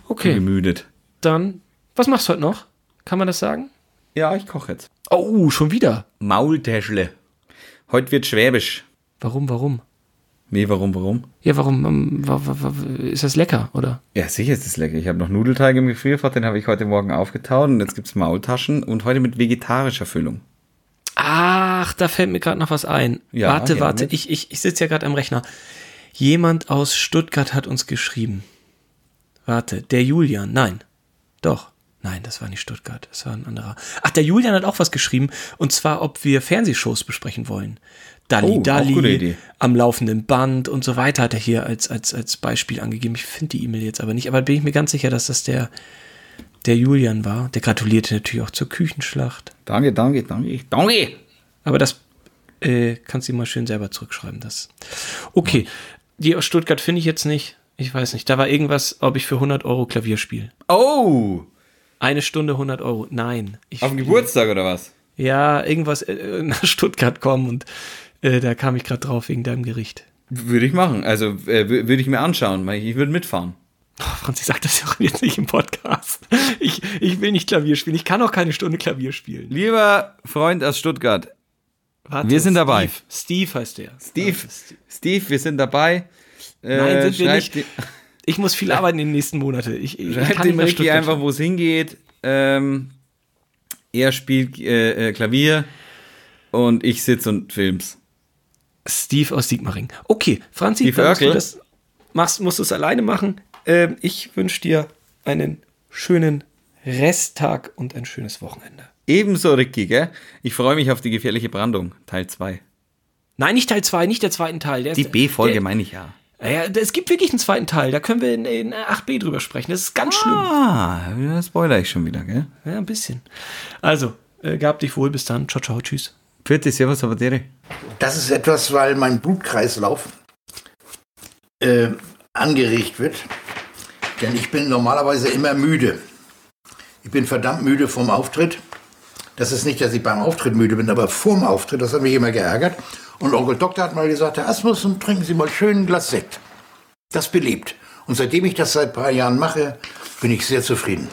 Okay, gemüdet. dann, was machst du heute noch? Kann man das sagen? Ja, ich koche jetzt. Oh, schon wieder. Maultäschle. Heute wird Schwäbisch. Warum, warum? Wie, warum, warum? Ja, warum? ähm, wa- wa- wa- Ist das lecker, oder? Ja, sicher ist das lecker. Ich habe noch Nudelteig im Gefrierfach, den habe ich heute Morgen aufgetaut und jetzt gibt's Maultaschen und heute mit vegetarischer Füllung. Ach, da fällt mir gerade noch was ein. Ja, warte, ja, warte, mit. ich, ich, ich sitze ja gerade am Rechner. Jemand aus Stuttgart hat uns geschrieben. Warte, der Julian, nein. Doch. Nein, das war nicht Stuttgart, das war ein anderer. Ach, der Julian hat auch was geschrieben, und zwar, ob wir Fernsehshows besprechen wollen. Dalli Oh, Dalli, am laufenden Band und so weiter hat er hier als, als, als Beispiel angegeben. Ich finde die E-Mail jetzt aber nicht, aber bin ich mir ganz sicher, dass das der, der Julian war. Der gratulierte natürlich auch zur Küchenschlacht. Danke, danke, danke. Danke! Aber das äh, kannst du mal schön selber zurückschreiben. Das. Okay, die aus Stuttgart finde ich jetzt nicht. Ich weiß nicht. Da war irgendwas, ob ich für 100 Euro Klavier spiele. Oh! Eine Stunde 100 Euro. Nein. Ich Auf dem Geburtstag oder was? Ja, irgendwas äh, nach Stuttgart kommen und äh, da kam ich gerade drauf wegen deinem Gericht. Würde ich machen. Also äh, wür- würde ich mir anschauen, weil ich würde mitfahren. Oh, Franzi sagt das ja auch jetzt nicht im Podcast. Ich, ich will nicht Klavier spielen. Ich kann auch keine Stunde Klavier spielen. Lieber Freund aus Stuttgart, Warte, Wir sind dabei. Steve, heißt der. Steve, Steve. Wir sind dabei. Äh, Nein, sind wir nicht. Ich muss viel arbeiten in den nächsten Monaten. Ich, ich Schreibt kann dem Ricky einfach, wo es hingeht. Ähm, er spielt äh, äh, Klavier und ich sitze und film's. Steve aus Sigmaring. Okay, Franzi, Steve musst du das machst, musst du es alleine machen. Ähm, ich wünsche dir einen schönen Resttag und ein schönes Wochenende. Ebenso, Ricky, gell? Ich freue mich auf die gefährliche Brandung, Teil 2. Nein, nicht Teil 2, nicht der zweiten Teil. Der Die B-Folge meine ich ja. Ja, es gibt wirklich einen zweiten Teil. Da können wir in, in 8b drüber sprechen. Das ist ganz schlimm. Ah, da spoiler ich schon wieder, gell? Ja, ein bisschen. Also, äh, gehabt dich wohl. Bis dann. Ciao, ciao. Tschüss. Vierte, servus, aber Das ist etwas, weil mein Blutkreislauf äh, angeregt wird. Denn ich bin normalerweise immer müde. Ich bin verdammt müde vom Auftritt. Das ist nicht, dass ich beim Auftritt müde bin, aber vorm Auftritt, das hat mich immer geärgert. Und Onkel Doktor hat mal gesagt, Herr Asmussen, trinken Sie mal schön ein Glas Sekt. Das belebt. Und seitdem ich das seit ein paar Jahren mache, bin ich sehr zufrieden.